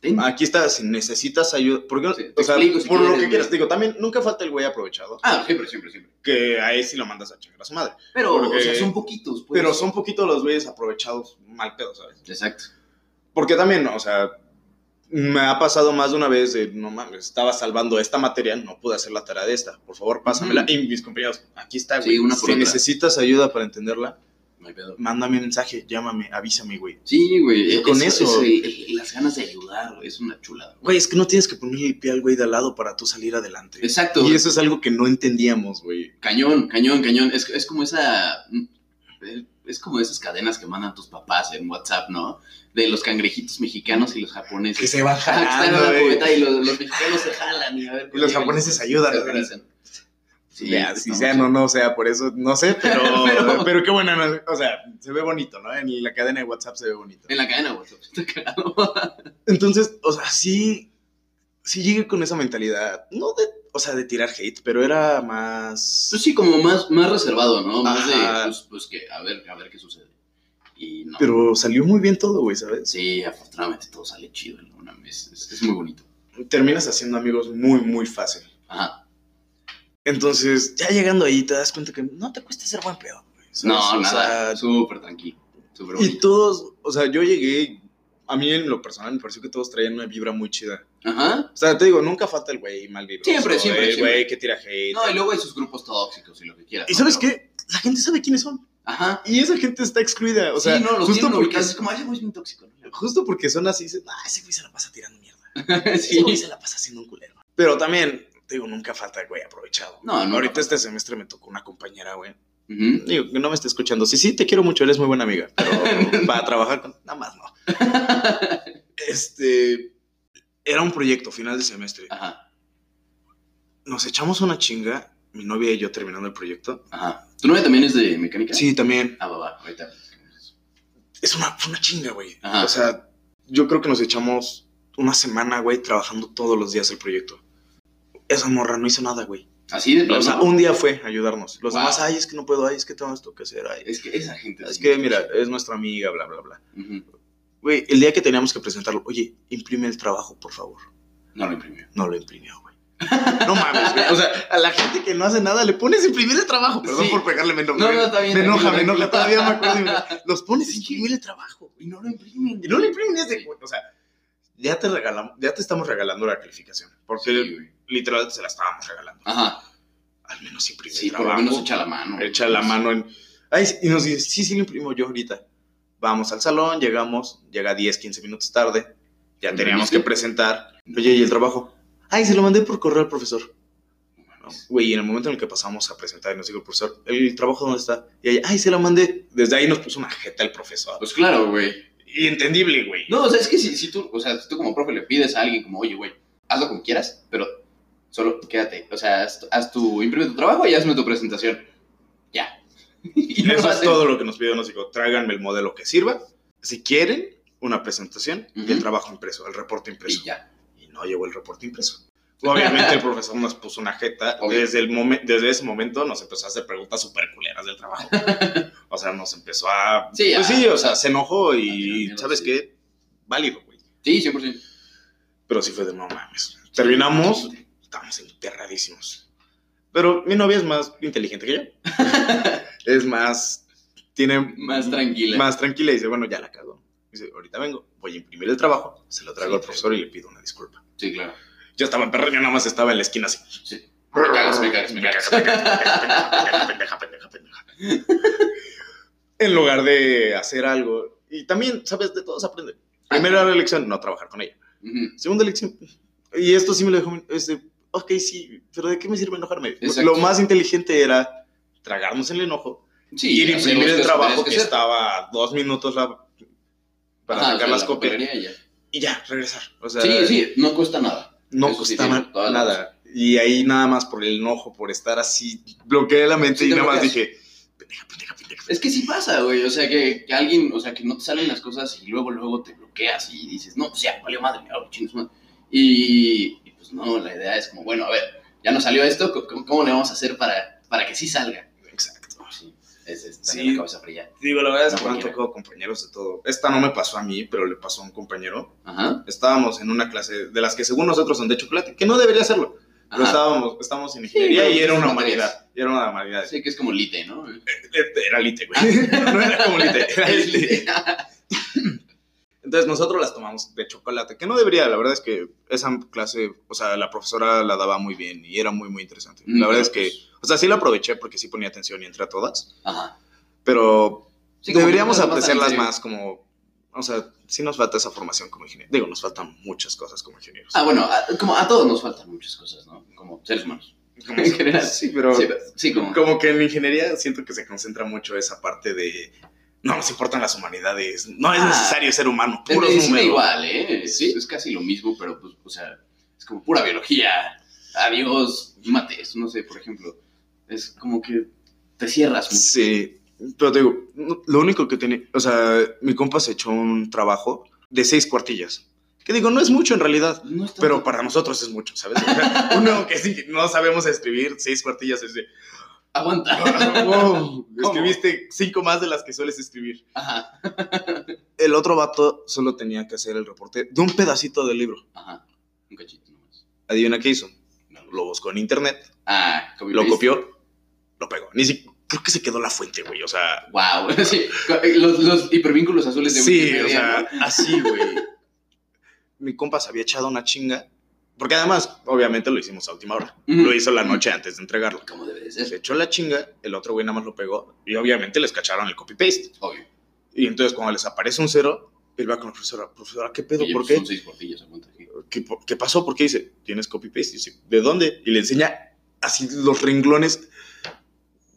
Ten. Aquí está, si necesitas ayuda. Porque, Sí, o sea, explico si por lo que quieras. digo, también nunca falta el güey aprovechado. Ah, siempre, siempre, siempre. Que a él sí lo mandas a chingar a su madre. Pero, Porque- o sea, son poquitos, pues. Pero son poquitos los güeyes aprovechados mal pedo, ¿sabes? Exacto. Porque también, o sea, me ha pasado más de una vez de, no mames, estaba salvando esta materia, no pude hacer la tarea de esta. Por favor, pásamela. Y mis compañeros, aquí está, Sí, güey. una por si otra. necesitas ayuda para entenderla, No hay pedo. mándame un mensaje, llámame, avísame, güey. Sí, güey. Y con eso. las ganas de ayudar, es una chulada. Güey, es que no tienes que ponerle el pie al güey de al lado para tú salir adelante. Exacto. Y eso es algo que no entendíamos, güey. Cañón, cañón, cañón. Es, es como esa. Es como esas cadenas que mandan tus papás en WhatsApp, ¿no? De los cangrejitos mexicanos y los japoneses. Que se van Ah, que están en jalando, la güey. cubeta y los, los mexicanos se jalan y a ver. Y los japoneses se- ayudan, se güey. Sí, si sea chido. no, no sea, por eso, no sé, pero, Pero- pero, qué buena, no- o sea, se ve bonito, ¿no? En la cadena de WhatsApp se ve bonito. En la cadena, WhatsApp. Está cagado. Entonces, o sea, sí, sí llegué con esa mentalidad, no de, o sea, de tirar hate, pero era más... Pues sí, como más, más reservado, ¿no? Más Ajá. de, pues, pues que, a ver, a ver qué sucede. Y no. Pero salió muy bien todo, güey, ¿sabes? Sí, afortunadamente todo sale chido en una vez. Es, es muy bonito. Terminas haciendo amigos muy, muy fácil. Ajá. Entonces, ya llegando ahí, te das cuenta que no te cuesta ser buen. ¿sabes? No, O nada. Súper tranquilo. Súper y bonito. todos, o sea, yo llegué, a mí en lo personal me pareció que todos traían una vibra muy chida. Ajá. O sea, te digo, nunca falta el güey mal vibroso. Siempre, siempre, El güey que tira hate. No, y luego hay sus grupos tóxicos y lo que quieras. ¿Y ¿no? sabes Pero- qué? La gente sabe quiénes son. Ajá. Y esa gente está excluida. O sea, sí, no, los justo, porque. Es como, "Ay, ese güey es bien tóxico. ¿no? justo porque son así, dicen, ah, ese güey se la pasa tirando mierda. Ese sí. güey se la pasa haciendo un culero. Pero también, te digo, nunca falta el güey aprovechado. No, nunca Ahorita este semestre me tocó una compañera, güey. Ujú. Digo, que no me esté escuchando. Sí, sí, te quiero mucho, eres muy buena amiga. Pero para trabajar con... Nada más, no. Este... Era un proyecto, final de semestre. Ajá. Nos echamos una chinga, mi novia y yo terminando el proyecto. Ajá. ¿Tu novia también es de mecánica? Sí, también. Ah, va, va. Ahorita. Es una, fue una chinga, güey. Ajá. O sea, yo creo que nos echamos una semana, güey, trabajando todos los días el proyecto. Esa morra no hizo nada, güey. Así de plano. O sea, un día fue a ayudarnos. Los Wow. demás, ay, es que no puedo, ay, es que tengo esto que hacer, ay. Es que esa gente. Es que, mira, es nuestra amiga, bla, bla, bla. Güey, el día que teníamos que presentarlo, oye, imprime el trabajo, por favor. No lo imprimió. No lo imprimió, güey. No mames, güey. O sea, a la gente que no hace nada le pones imprimir el trabajo. Perdón Sí. por pegarle, me enoja. No, no, está bien. Me enoja, me enoja. Todavía me acuerdo. me- Los pones a imprimir el trabajo. Y no lo imprimen. Y no lo imprimen es de, o sea, ya te regalamos, ya te estamos regalando la calificación. Porque Sí. Literal se la estábamos regalando. Ajá. Al menos imprime Sí, el por lo trabajo. menos echa la mano. Echa la mano en. Ay, y nos dice, sí, sí lo imprimo yo ahorita. Vamos al salón, llegamos, llega 10, 15 minutos tarde. Ya ¿Lo teníamos que presentar. Oye, ¿y el trabajo? Ay, se lo mandé por correo al profesor. No, Güey, y en el momento en el que pasamos a presentar y nos dijo el profesor, ¿el trabajo dónde está? Y ella, ay, se lo mandé. Desde ahí nos puso una jeta el profesor. Pues claro, güey. Y entendible, güey. No, o sea, es que si, si tú, o sea, si tú como profe le pides a alguien como, oye, güey, hazlo como quieras, pero solo quédate. O sea, haz, haz tu, imprime tu trabajo y hazme tu presentación. Ya. y Eso es todo lo que nos pidió. Nos dijo, tráiganme el modelo que sirva. Si quieren, una presentación y el trabajo impreso, el reporte impreso. Y ya. y no llegó el reporte impreso. Obviamente el profesor nos puso una jeta. Obvio. Desde, el desde ese momento nos empezó a hacer preguntas súper culeras del trabajo. o sea, nos empezó a... Sí, pues a- sí, o sea, se enojó y mierda, ¿sabes sí. qué? Válido, güey. Sí, 100%. Pero sí fue de no mames. Terminamos, estábamos enterradísimos. Pero mi novia es más inteligente que yo. es más... Tiene... Más tranquila. Más tranquila y dice, bueno, ya la cago. Dice, ahorita vengo, voy a imprimir el trabajo, se lo traigo Sí, al profesor y le pido una disculpa. Sí, claro. Yo estaba en perro, yo nada más estaba en la esquina así. Sí. Me cagas, me cagas, me cagas. Pendeja, pendeja, pendeja, pendeja. En lugar de hacer algo. Y también, ¿sabes? De todos aprende. Primera lección, no trabajar con ella. Ujú. Segunda lección, y esto sí me lo dejó. Este, ok, sí, pero ¿de qué me sirve enojarme? Exacto. Lo más inteligente era tragarnos el enojo, Sí, ir a hacer imprimir el trabajo que, estaba a dos minutos la- para Ajá, o sacar sea, las la copias y ya. y ya, regresar. O sea, Sí, sí, no cuesta nada. no Eso sí toda la nada. Y ahí nada más por el enojo, por estar así, bloqueé la mente Sí, y nada más dije, pendeja, pendeja, pendeja. Es que sí pasa, güey. O sea, que, que alguien, o sea, que no te salen las cosas y luego, luego te bloqueas y dices, no, pues ya, valió madre, chingas madre. Y, y, pues no, la idea es como, bueno, a ver, ya no salió esto, ¿cómo, cómo le vamos a hacer para, para que sí salga? Exacto. Sí, es, es Sí. también la cabeza fría. Digo, la verdad es No que me han cualquiera. tocado compañeros de todo. Esta no me pasó a mí, pero le pasó a un compañero. Ajá. Estábamos en una clase de las que según nosotros son de chocolate, que no debería serlo. Pero Ajá. estábamos, estábamos en ingeniería y era una humanidad. Y era una humanidad. Sí, que es como lite, ¿no? Era lite, güey. no era como lite, era Es lite. Entonces nosotros las tomamos de chocolate, que no debería, la verdad es que esa clase, o sea, la profesora la daba muy bien y era muy, muy interesante. Mm, La verdad es que, pues, o sea, sí la aproveché porque sí ponía atención y entré a todas, Ajá. pero Sí, deberíamos apreciarlas más como, o sea, sí nos falta esa formación como ingenieros. Digo, nos faltan muchas cosas como ingenieros. Ah, bueno, a, como a todos nos faltan muchas cosas, ¿no? Como seres humanos. Como- en general. Sí, pero Sí, pero- sí, como... como que en ingeniería siento que se concentra mucho esa parte de no nos importan las humanidades, no es Ah. necesario ser humano, puros números. igual, ¿eh? Es, Sí. es casi lo mismo, pero pues, o sea, es como pura biología. Adiós, mates, no sé, por ejemplo. Es como que te cierras mucho. Sí, pero te digo, lo único que tenía, o sea, mi compa se echó un trabajo de seis cuartillas. Que digo, no es mucho en realidad, No pero para nosotros es mucho, ¿sabes? O sea, uno que sí, no sabemos escribir seis cuartillas es de, Aguanta. wow, cinco más de las que sueles escribir. Ajá, El otro vato solo tenía que hacer el reporte de un pedacito del libro. ajá. Un cachito nomás. Adivina qué hizo. No. Lo buscó en internet, Ah, lo paste. copió, lo pegó. Ni si, creo que se quedó la fuente, güey. O sea, Wow, sí. Los, los hipervínculos azules de sí, Wikipedia, o sea, ¿no? así, güey. Mi compa se había echado una chinga. Porque además, obviamente lo hicimos a última hora. Lo hizo la noche antes de entregarlo. Como debe de Se ser, echó la chinga, el otro güey nada más lo pegó. Y obviamente les cacharon el copy-paste. obvio. Y entonces, cuando les aparece un cero, él va con la profesora. Profesora, ¿qué pedo? ¿Por qué? Son seis sí. ¿Qué, pasó? ¿Por qué dice? ¿Tienes copy-paste? Dice, ¿de dónde? Y le enseña así los renglones.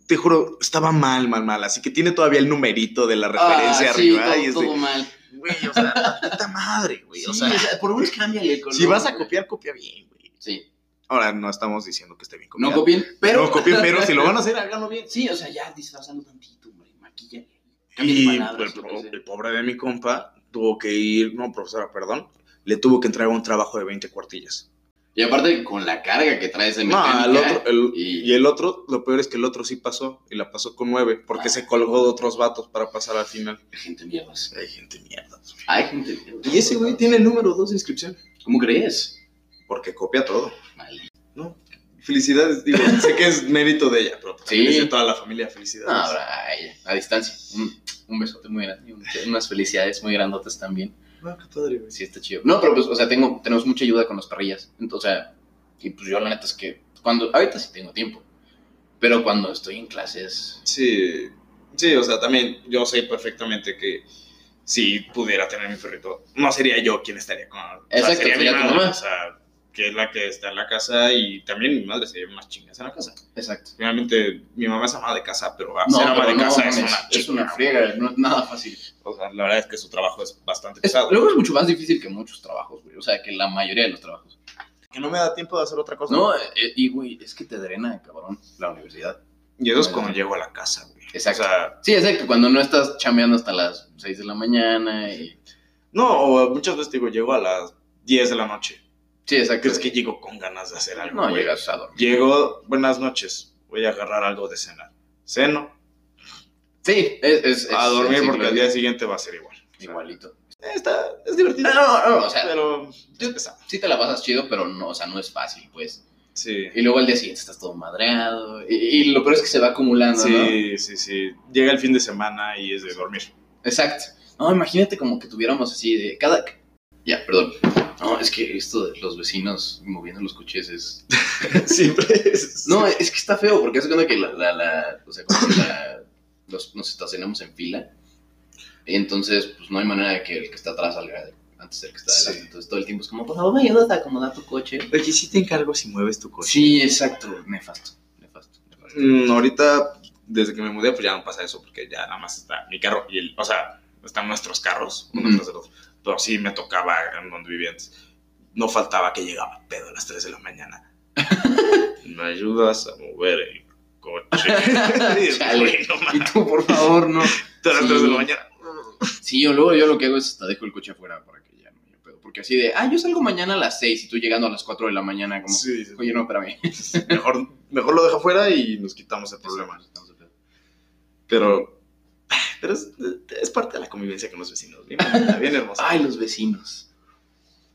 Te juro, estaba mal, mal, mal. Así que tiene todavía el numerito de la referencia Ah, sí, arriba. todo, y es de, todo mal. Güey, o sea, puta madre, güey. Sí, o sea, por lo menos cámbiale el color. si vas a güey. copiar, copia bien, güey. Sí, Ahora, no estamos diciendo que esté bien no copiado. copien, pero... No copien, pero si lo van a hacer, háganlo bien. Sí, o sea, ya disfrazando tantito, hombre, maquilla. Cambia Y el, el pobre de mi compa tuvo que ir, no, profesora, perdón, le tuvo que entregar un trabajo de 20 cuartillas. Y aparte, con la carga que traes de No, mecánica... el otro, el- y- y... el otro, lo peor es que el otro sí pasó, y la pasó con 9, porque Ah. se colgó de otros vatos para pasar al final. Hay gente mierdas. Hay gente mierda. güey. Hay gente mierdas. Y ese güey tiene el número 2 de inscripción, ¿Cómo crees? porque copia todo. Vale. No, felicidades, digo, sé que es mérito de ella, pero Sí. es de toda la familia, felicidades. No, ahora a ella, a distancia. Un, un besote muy grande, y un- unas felicidades muy grandotas también. Ah, qué padre, güey. Sí, está chido. No, pero pues, o sea, tengo, tenemos mucha ayuda con las parrillas. Entonces, o sea, y pues yo la neta es que cuando, ahorita sí tengo tiempo, pero cuando estoy en clases, Sí, sí, o sea, también yo sé perfectamente que si pudiera tener mi perrito, no sería yo quien estaría con. o sea, Exacto, sería, sería mi tu madre, mamá. O sea, que es la que está en la casa y también mi madre se lleva unas chingas en la casa. exacto. Finalmente, mi mamá es ama de casa, pero No, ser ama pero de no, casa es una es una friega, no es nada fácil. O sea, la verdad es que su trabajo es bastante Es- pesado. luego es mucho más difícil que muchos trabajos, güey. O sea, que la mayoría de los trabajos. Que no me da tiempo de hacer otra cosa. No, eh, y güey, es que te drena, cabrón, la universidad. Y eso es cuando llego a la casa, güey. Exacto. O sea, Sí, exacto, cuando no estás chambeando hasta las 6 de la mañana y... no, o muchas veces digo, llego a las 10 de la noche. Sí, exacto. ¿Crees que llego con ganas de hacer algo? No güey? llegas a dormir. Llego, buenas noches, voy a agarrar algo de cenar. Ceno, Sí, es... es- a es dormir porque al día siguiente va a ser igual. O sea, Igualito. Está, es divertido. No, no, no, o sea, pero yo- es sí te la pasas chido, pero no, o sea, no es fácil, pues. Sí. Y luego al día siguiente estás todo madreado. Y, y lo peor es que se va acumulando, ¿no? Sí, sí, sí. Llega el fin de semana y es de dormir. Exacto. No, imagínate como que tuviéramos así de cada... Ya, perdón. No, es que esto de los vecinos moviendo los coches es... Siempre es. No, es que está feo, porque es cuando que la, la, la- o sea, como que la- los, nos estacionamos en fila. Y entonces, pues no hay manera de que el que está atrás salga antes del que está adelante. Sí. Entonces todo el tiempo es como, por favor, me ayudas a acomodar tu coche. Oye, sí te encargo si mueves tu coche. Sí, exacto. Nefasto, nefasto, nefasto. Mm, ahorita, desde que me mudé, pues ya no pasa eso, porque ya nada más está mi carro y el, o sea, están nuestros carros, uno Ujú. tras el otro. Pero sí me tocaba en donde vivía antes. No faltaba que llegaba pedo a las 3 de la mañana. ¿Me ayudas a mover el coche? Chale. Y tú, por favor, no. todas las Sí. 3 de la mañana. Sí, yo luego yo lo que hago es hasta dejo el coche afuera para que ya no haya pedo. Porque así de, ah, yo salgo mañana a las 6 y tú llegando a las 4 de la mañana, como, Sí, sí. oye, no, espérame. Mejor, mejor lo deja afuera y nos quitamos el problema. Pero, pero es, es parte de la convivencia con los vecinos. Bien, bien hermosa. Ay, los vecinos.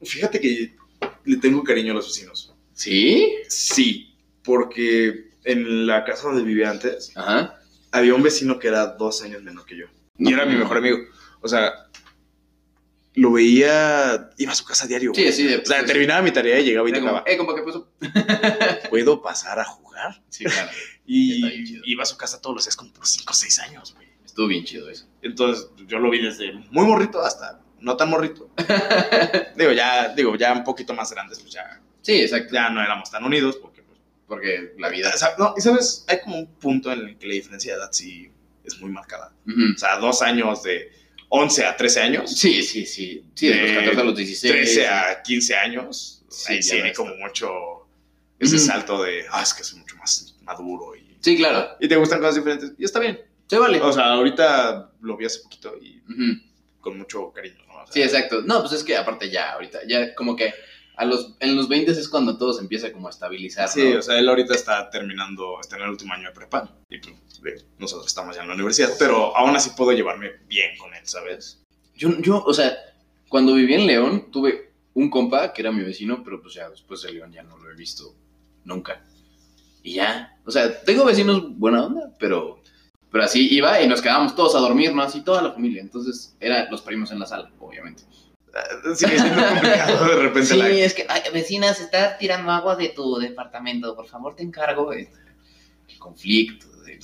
Fíjate que le tengo cariño a los vecinos. ¿Sí? Sí, porque en la casa donde vivía antes Ajá. había un vecino que era dos años menor que yo. Y era mi mejor amigo. O sea, lo veía, iba a su casa diario. Sí, güey. de. O sea, terminaba mi tarea y llegaba y Era como, tocaba. eh, compa, ¿qué pasó? ¿Puedo pasar a jugar? Sí, claro. Y iba a su casa todos los días como por 5 o 6 años, güey. Estuvo bien chido eso. Entonces, yo lo vi desde muy morrito hasta no tan morrito. digo, ya, digo, ya un poquito más grandes, pues ya, Sí, exacto. ya no éramos tan unidos porque pues, Porque la vida. O sea, no, y sabes, hay como un punto en el que la diferencia de edad sí es muy marcada. O sea, dos años de 11 a 13 años, Sí, sí, sí. Sí, de los De 14 a los 16. 13 a 15 años, Sí, ahí sí hay como mucho ese salto de, ah, es que soy mucho más maduro y, Sí, claro. y te gustan cosas diferentes. Y está bien. Se vale. O sea, ahorita lo vi hace poquito y con mucho cariño, ¿no? O sea, Sí, exacto. No, pues es que aparte ya, ahorita, ya como que a los, en los 20 es cuando todo se empieza como a estabilizar. Sí, ¿no? o sea, él ahorita está terminando, está en el último año de prepa. Y pues, nosotros estamos ya en la universidad, pero aún así puedo llevarme bien con él, ¿sabes? Yo, yo, o sea, cuando viví en León, tuve un compa que era mi vecino, pero pues ya después de León ya no lo he visto nunca. Y ya, o sea, tengo vecinos buena onda, pero, pero así iba y nos quedábamos todos a dormir, ¿no? Así toda la familia. Entonces, eran los primos en la sala, obviamente. Sigue siendo complicado de repente Sí, la es que, ay, vecina, se está tirando agua de tu departamento, por favor te encargo. El conflicto, de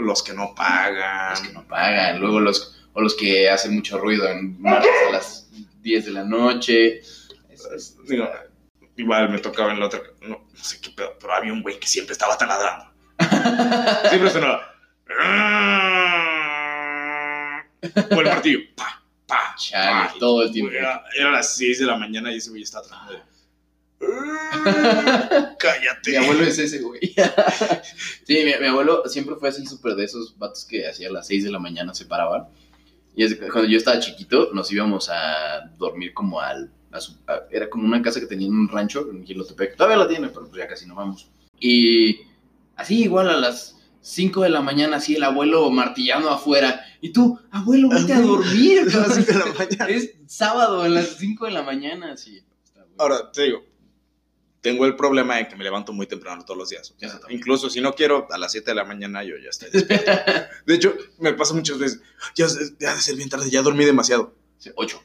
los que no pagan. los que no pagan, luego los, o los que hacen mucho ruido en martes a las 10 de la noche. Es- es- Digo, igual me tocaba en la otra. No, no sé qué pedo, pero había un güey que siempre estaba taladrando. Siempre sonaba. O el martillo. Pa, pa. Chale, pa. todo el tiempo. Era, era las 6 de la mañana y ese güey estaba tratando de. Cállate. Mi abuelo es ese, güey. sí, mi, mi abuelo siempre fue así súper de esos vatos que hacía a las 6 de la mañana se paraban. Y es cuando yo estaba chiquito, nos íbamos a dormir como al... a su- a- era como una casa que tenía en un rancho en Gilotepec. Todavía la tiene, pero pues ya casi no vamos. Y así igual a las 5 de la mañana, así el abuelo martillando afuera. Y tú, abuelo, vete a dormir. A las 5 de la mañana. es sábado a las 5 de la mañana, sí. Ahora, te digo, tengo el problema de que me levanto muy temprano todos los días. O sea, incluso si no quiero, a las 7 de la mañana yo ya estoy despierto. De hecho, me pasa muchas veces, ya, ya ha de ser bien tarde, ya dormí demasiado. Sí, 8.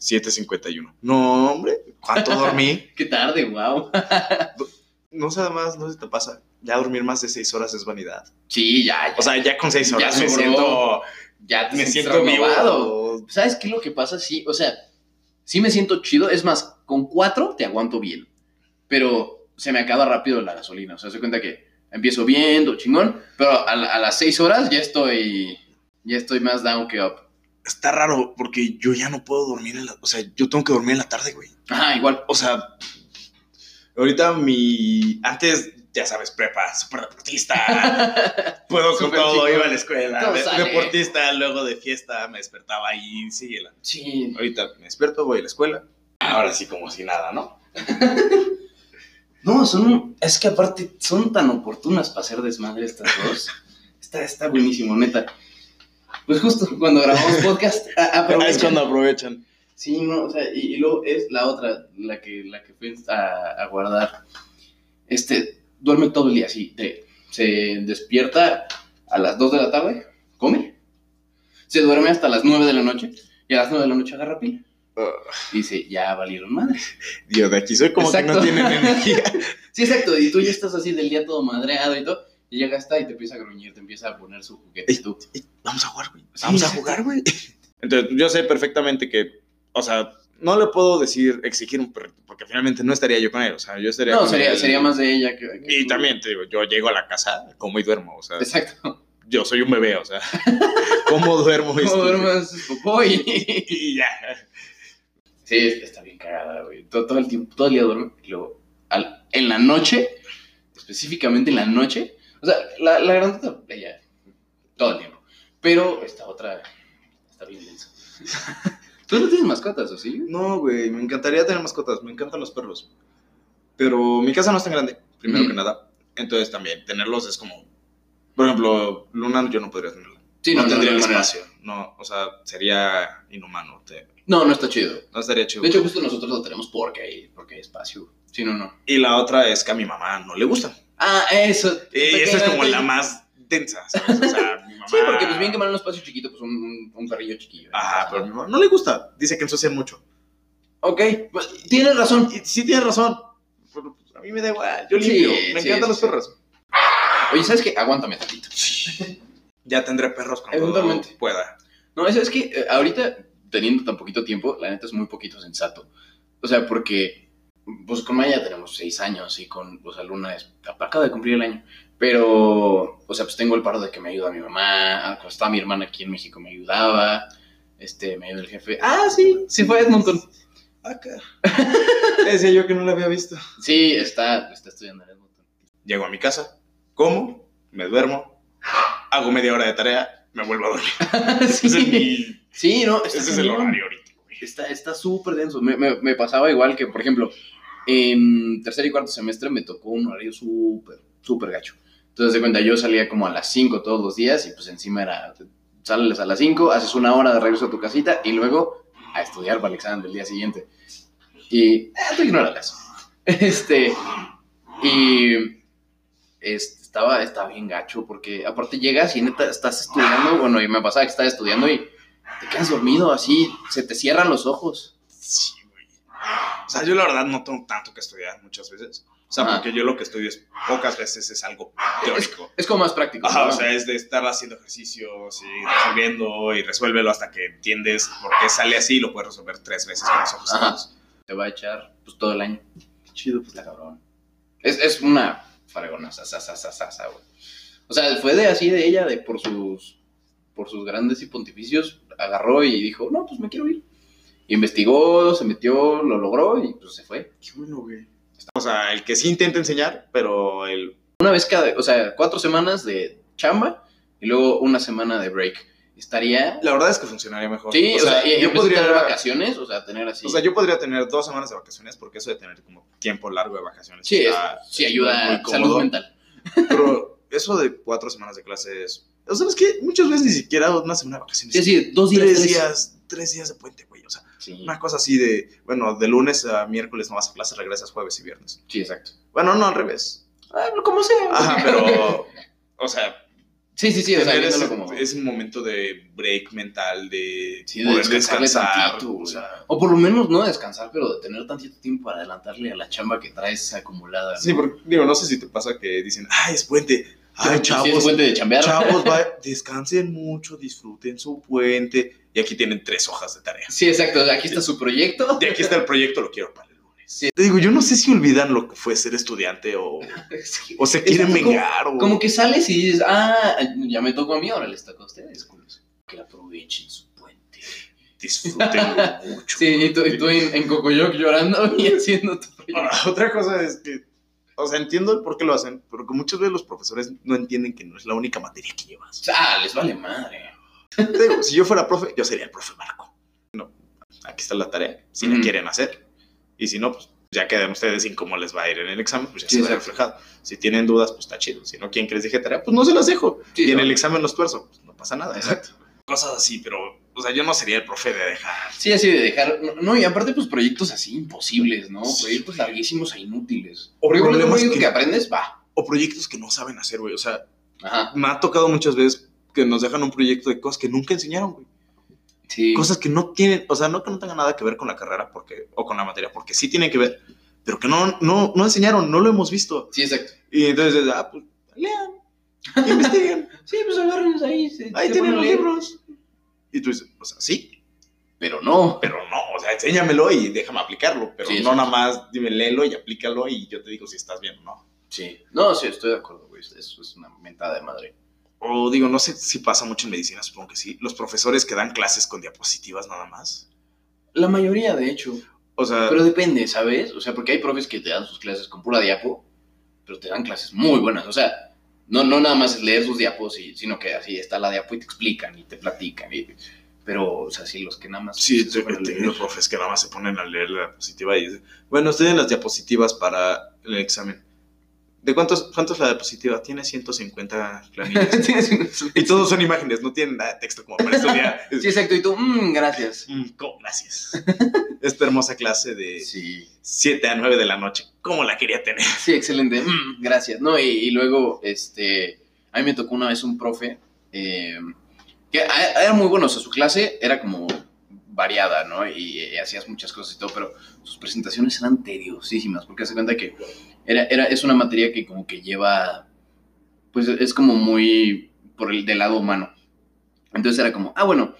7.51. No, hombre, ¿cuánto dormí? Qué tarde, wow. No sé, además, no sé si te pasa, ya dormir más de 6 horas es vanidad. Sí, ya, ya. O sea, ya con 6 Ya horas me sobró. siento, ya te me siento vivo. ¿Sabes qué es lo que pasa? Sí, o sea, sí me siento chido. Es más, con cuatro te aguanto bien. Pero se me acaba rápido la gasolina. O sea, se cuenta que empiezo viendo, chingón. Pero a las seis horas ya estoy. Ya estoy más down que up. Está raro, porque yo ya no puedo dormir en la... O sea, yo tengo que dormir en la tarde, güey. Ajá, igual. O sea, ahorita mi. Antes, ya sabes, prepa, súper deportista. Puedo con todo, iba a la escuela. De- deportista, luego de fiesta, me despertaba y síguela. Sí. Ahorita me despierto, voy a la escuela. Ahora sí, como si nada, ¿no? No, son. Es que aparte son tan oportunas para hacer desmadre estas dos. Está, está buenísimo, neta. Pues justo cuando grabamos podcast, a- aprovechen. Es cuando aprovechan. Sí, no, o sea, y, y luego es la otra, la que, la que fui a, a guardar. Este, duerme todo el día, así, de- se despierta a las 2 de la tarde, come, se duerme hasta las 9 de la noche, y a las 9 de la noche agarra pila. Ugh. Y dice, ya valieron madre. Dios, de aquí soy como que no tienen energía. Sí, exacto, y tú ya estás así del día todo madreado y todo, y llega hasta y te empieza a gruñir, te empieza a poner su juguete y tú. Vamos a jugar, güey. Sí, Vamos a jugar, güey. Entonces, yo sé perfectamente que o sea, no le puedo decir, exigir un perrito, porque finalmente no estaría yo con él, o sea, yo estaría No, con sería, él. sería más de ella que. que Y tú. también, te digo, yo llego a la casa, como y duermo, o sea, Exacto. yo soy un bebé, o sea, como duermo. Como duermas y. Y ya. Sí, está bien cagada, güey. Todo, todo el tiempo, todo el día duerme. Y luego, al- en la noche, específicamente en la noche, o sea, la, la grandota, ella, todo el tiempo. Pero esta otra está bien densa. ¿Tú no tienes mascotas, o sí? No, güey, me encantaría tener mascotas, me encantan los perros. Pero mi casa no es tan grande, primero que nada. Entonces también, tenerlos es como... Por ejemplo, Luna yo no podría tenerla. Sí, no, no, tendría no, el espacio. No, o sea, sería inhumano. te- No, no está chido. no estaría chido. De hecho, justo nosotros lo tenemos porque hay, porque hay espacio. Sí, no, no. y la otra es que a mi mamá no le gusta. Ah, eso. Y esa es como la más densa, ¿sabes? O sea, mi mamá... Sí, porque pues bien que mal en un espacio chiquito, pues un, un, perrillo chiquillo. ¿eh? Ajá, pero a mi mamá no le gusta. Dice que ensucia mucho. Ok, pues, tienes razón. Sí tiene razón. Pero pues, a mí me da igual. Yo Sí, limpio. me sí, encantan sí, los sí. perros. Oye, ¿sabes qué? Aguántame tantito. Ya tendré perros cuando Eventualmente. pueda. No, eso es que eh, ahorita, teniendo tan poquito tiempo, la neta es muy poquito sensato. O sea, porque, pues con Maya tenemos seis años y con, o sea, Luna es, acaba de cumplir el año. Pero, o sea, pues tengo el paro de que me ayuda mi mamá, cuando estaba mi hermana aquí en México me ayudaba, este, me ayuda el jefe. Ah, sí, sí fue a Edmonton. Acá. Decía yo que no la había visto. Sí, está, está estudiando en Edmonton. Llego a mi casa, como, me duermo, hago media hora de tarea, me vuelvo a dormir. sí. Ese es, mi- Sí, no, está ese es el horario ahorita. güey. Está está súper denso. Me, me- me pasaba igual que, por ejemplo, en tercer y cuarto semestre me tocó un horario súper, súper gacho. Entonces, de cuenta, yo salía como a las 5 todos los días y pues encima era, sales a las 5, haces una hora de regreso a tu casita y luego a estudiar para el examen del día siguiente. Y, eh, tú ignóralas. Este, y este, estaba, estaba bien gacho porque aparte llegas y neta estás estudiando, bueno, y me pasaba que estaba estudiando y te quedas dormido así, se te cierran los ojos. Sí, güey. O sea, yo la verdad no tengo tanto que estudiar muchas veces. O sea, Ajá. porque yo lo que estudio es pocas veces es algo teórico. Es como más práctico. Ajá, ¿no? o sea, es de estar haciendo ejercicios y resolviendo y resuélvelo hasta que entiendes por qué sale así y lo puedes resolver tres veces con los ojos cerrados. te va a echar pues todo el año. Chido, pues. Está cabrón. Es, es una fregona, sa, sa, sa, sa, sa, sa, güey. O sea, fue de así de ella, de por sus por sus grandes y pontificios, agarró y dijo, no, pues me quiero ir. Investigó, se metió, lo logró y pues se fue. Qué bueno, güey. O sea, el que sí intenta enseñar, pero el... Una vez cada, o sea, cuatro semanas de chamba y luego una semana de break. Estaría... La verdad es que funcionaría mejor. Sí, o sea, y yo podría... tener vacaciones, o sea, tener así... O sea, yo podría tener dos semanas de vacaciones porque eso de tener como tiempo largo de vacaciones sí, es- sí es ayuda a salud mental. Pero eso de cuatro semanas de clases... O sea, es que muchas veces ni siquiera una semana de vacaciones. Sí, sí, dos días. tres tres. días, tres días de puente. O sea, Sí, una cosa así de, bueno, de lunes a miércoles no vas a clase, regresas jueves y viernes. sí, exacto. Bueno, no al revés. Ah, como sea. Ajá, pero, o sea, Sí, sí, sí, o sea, como... ese momento de break mental, de Sí, poder descansar. tantito, o güey. sea, O por lo menos no descansar, pero de tener tantito tiempo para adelantarle a la chamba que traes acumulada. sí, porque, digo, no sé si te pasa que dicen, ay, es puente. Ay, chavos, es puente de chambear. chavos, va- descansen mucho, disfruten su puente. Y aquí tienen tres hojas de tarea. Sí, exacto. Aquí está su proyecto. De aquí está el proyecto, lo quiero para el lunes. Sí. Te digo, yo no sé si olvidan lo que fue ser estudiante o, o se quieren Exacto, como- vengar. o... Como que sales y dices, ah, ya me tocó a mí, ahora les toca a ustedes, culos. Que aprovechen su puente. disfrútenlo mucho. Sí, y tú, y tú en, en Cocoyoc llorando y haciendo tu proyecto. Ahora, otra cosa es que, o sea, entiendo el por qué lo hacen, pero que muchas veces los profesores no entienden que no es la única materia que llevas. Ah, les vale madre. Te digo, si yo fuera profe, yo sería el profe Marco. No, aquí está la tarea, si la quieren hacer. Y si no, pues ya quedan ustedes sin cómo les va a ir en el examen, pues ya Sí, se ve reflejado. Si tienen dudas, pues está chido. Si no quieren que les deje tarea, pues no se las dejo. Sí, y en el examen los tuerzo, pues no pasa nada. Exacto. Cosas así, pero, o sea, yo no sería el profe de dejar. Sí, así de dejar. No, no, y aparte, pues proyectos así imposibles, ¿no? Sí. Proyectos larguísimos e inútiles. O Porque problemas proyecto que... que- aprendes, va. O proyectos que no saben hacer, güey. O sea, Ajá. me ha tocado muchas veces que nos dejan un proyecto de cosas que nunca enseñaron, güey. Sí. Cosas que no tienen, o sea, no que no tengan nada que ver con la carrera porque, o con la materia, porque sí tienen que ver, pero que no, no, no enseñaron, no lo hemos visto. Sí, exacto. Y entonces, ah, pues, lean, investiguen, Sí, pues agárrenlos ahí. se- ahí se tienen los leer. libros. Y tú dices, o sea, sí, Pero no. pero no, o sea, enséñamelo y déjame aplicarlo, pero Sí, no nada más dime, léelo y aplícalo y yo te digo si estás bien o no. Sí. No, sí, estoy de acuerdo, güey. Eso es una mentada de madre. O digo, no sé si pasa mucho en medicina, supongo que sí. Los profesores que dan clases con diapositivas nada más. La mayoría, de hecho. O sea, Pero depende, ¿sabes? O sea, porque hay profes que te dan sus clases con pura diapo, pero te dan clases muy buenas. O sea, no, no nada más es leer sus diapos, y, sino que así está la diapo y te explican y te platican. y- pero, o sea, sí, los que nada más... sí, te- los profes que nada más se ponen a leer la diapositiva y dicen, bueno, estoy en las diapositivas para el examen. ¿De cuántos, cuánto es la diapositiva? Tiene 150 planillas. y todos son imágenes, no tienen nada de texto como para estudiar. Sí, exacto. Y tú, mmm, gracias. Mm, ¿cómo? Gracias. Esta hermosa clase de Sí, 7 a 9 de la noche. ¿Cómo la quería tener? sí, excelente. Mm, gracias. No, y, y luego, este, a mí me tocó una vez un profe eh, que era muy bueno. O sea, su clase era como variada, ¿no? Y, eh, hacías muchas cosas y todo, pero sus presentaciones eran tediosísimas, porque se cuenta que era, era, es una materia que como que lleva, pues es como muy por el del lado humano. Entonces era como, ah, bueno,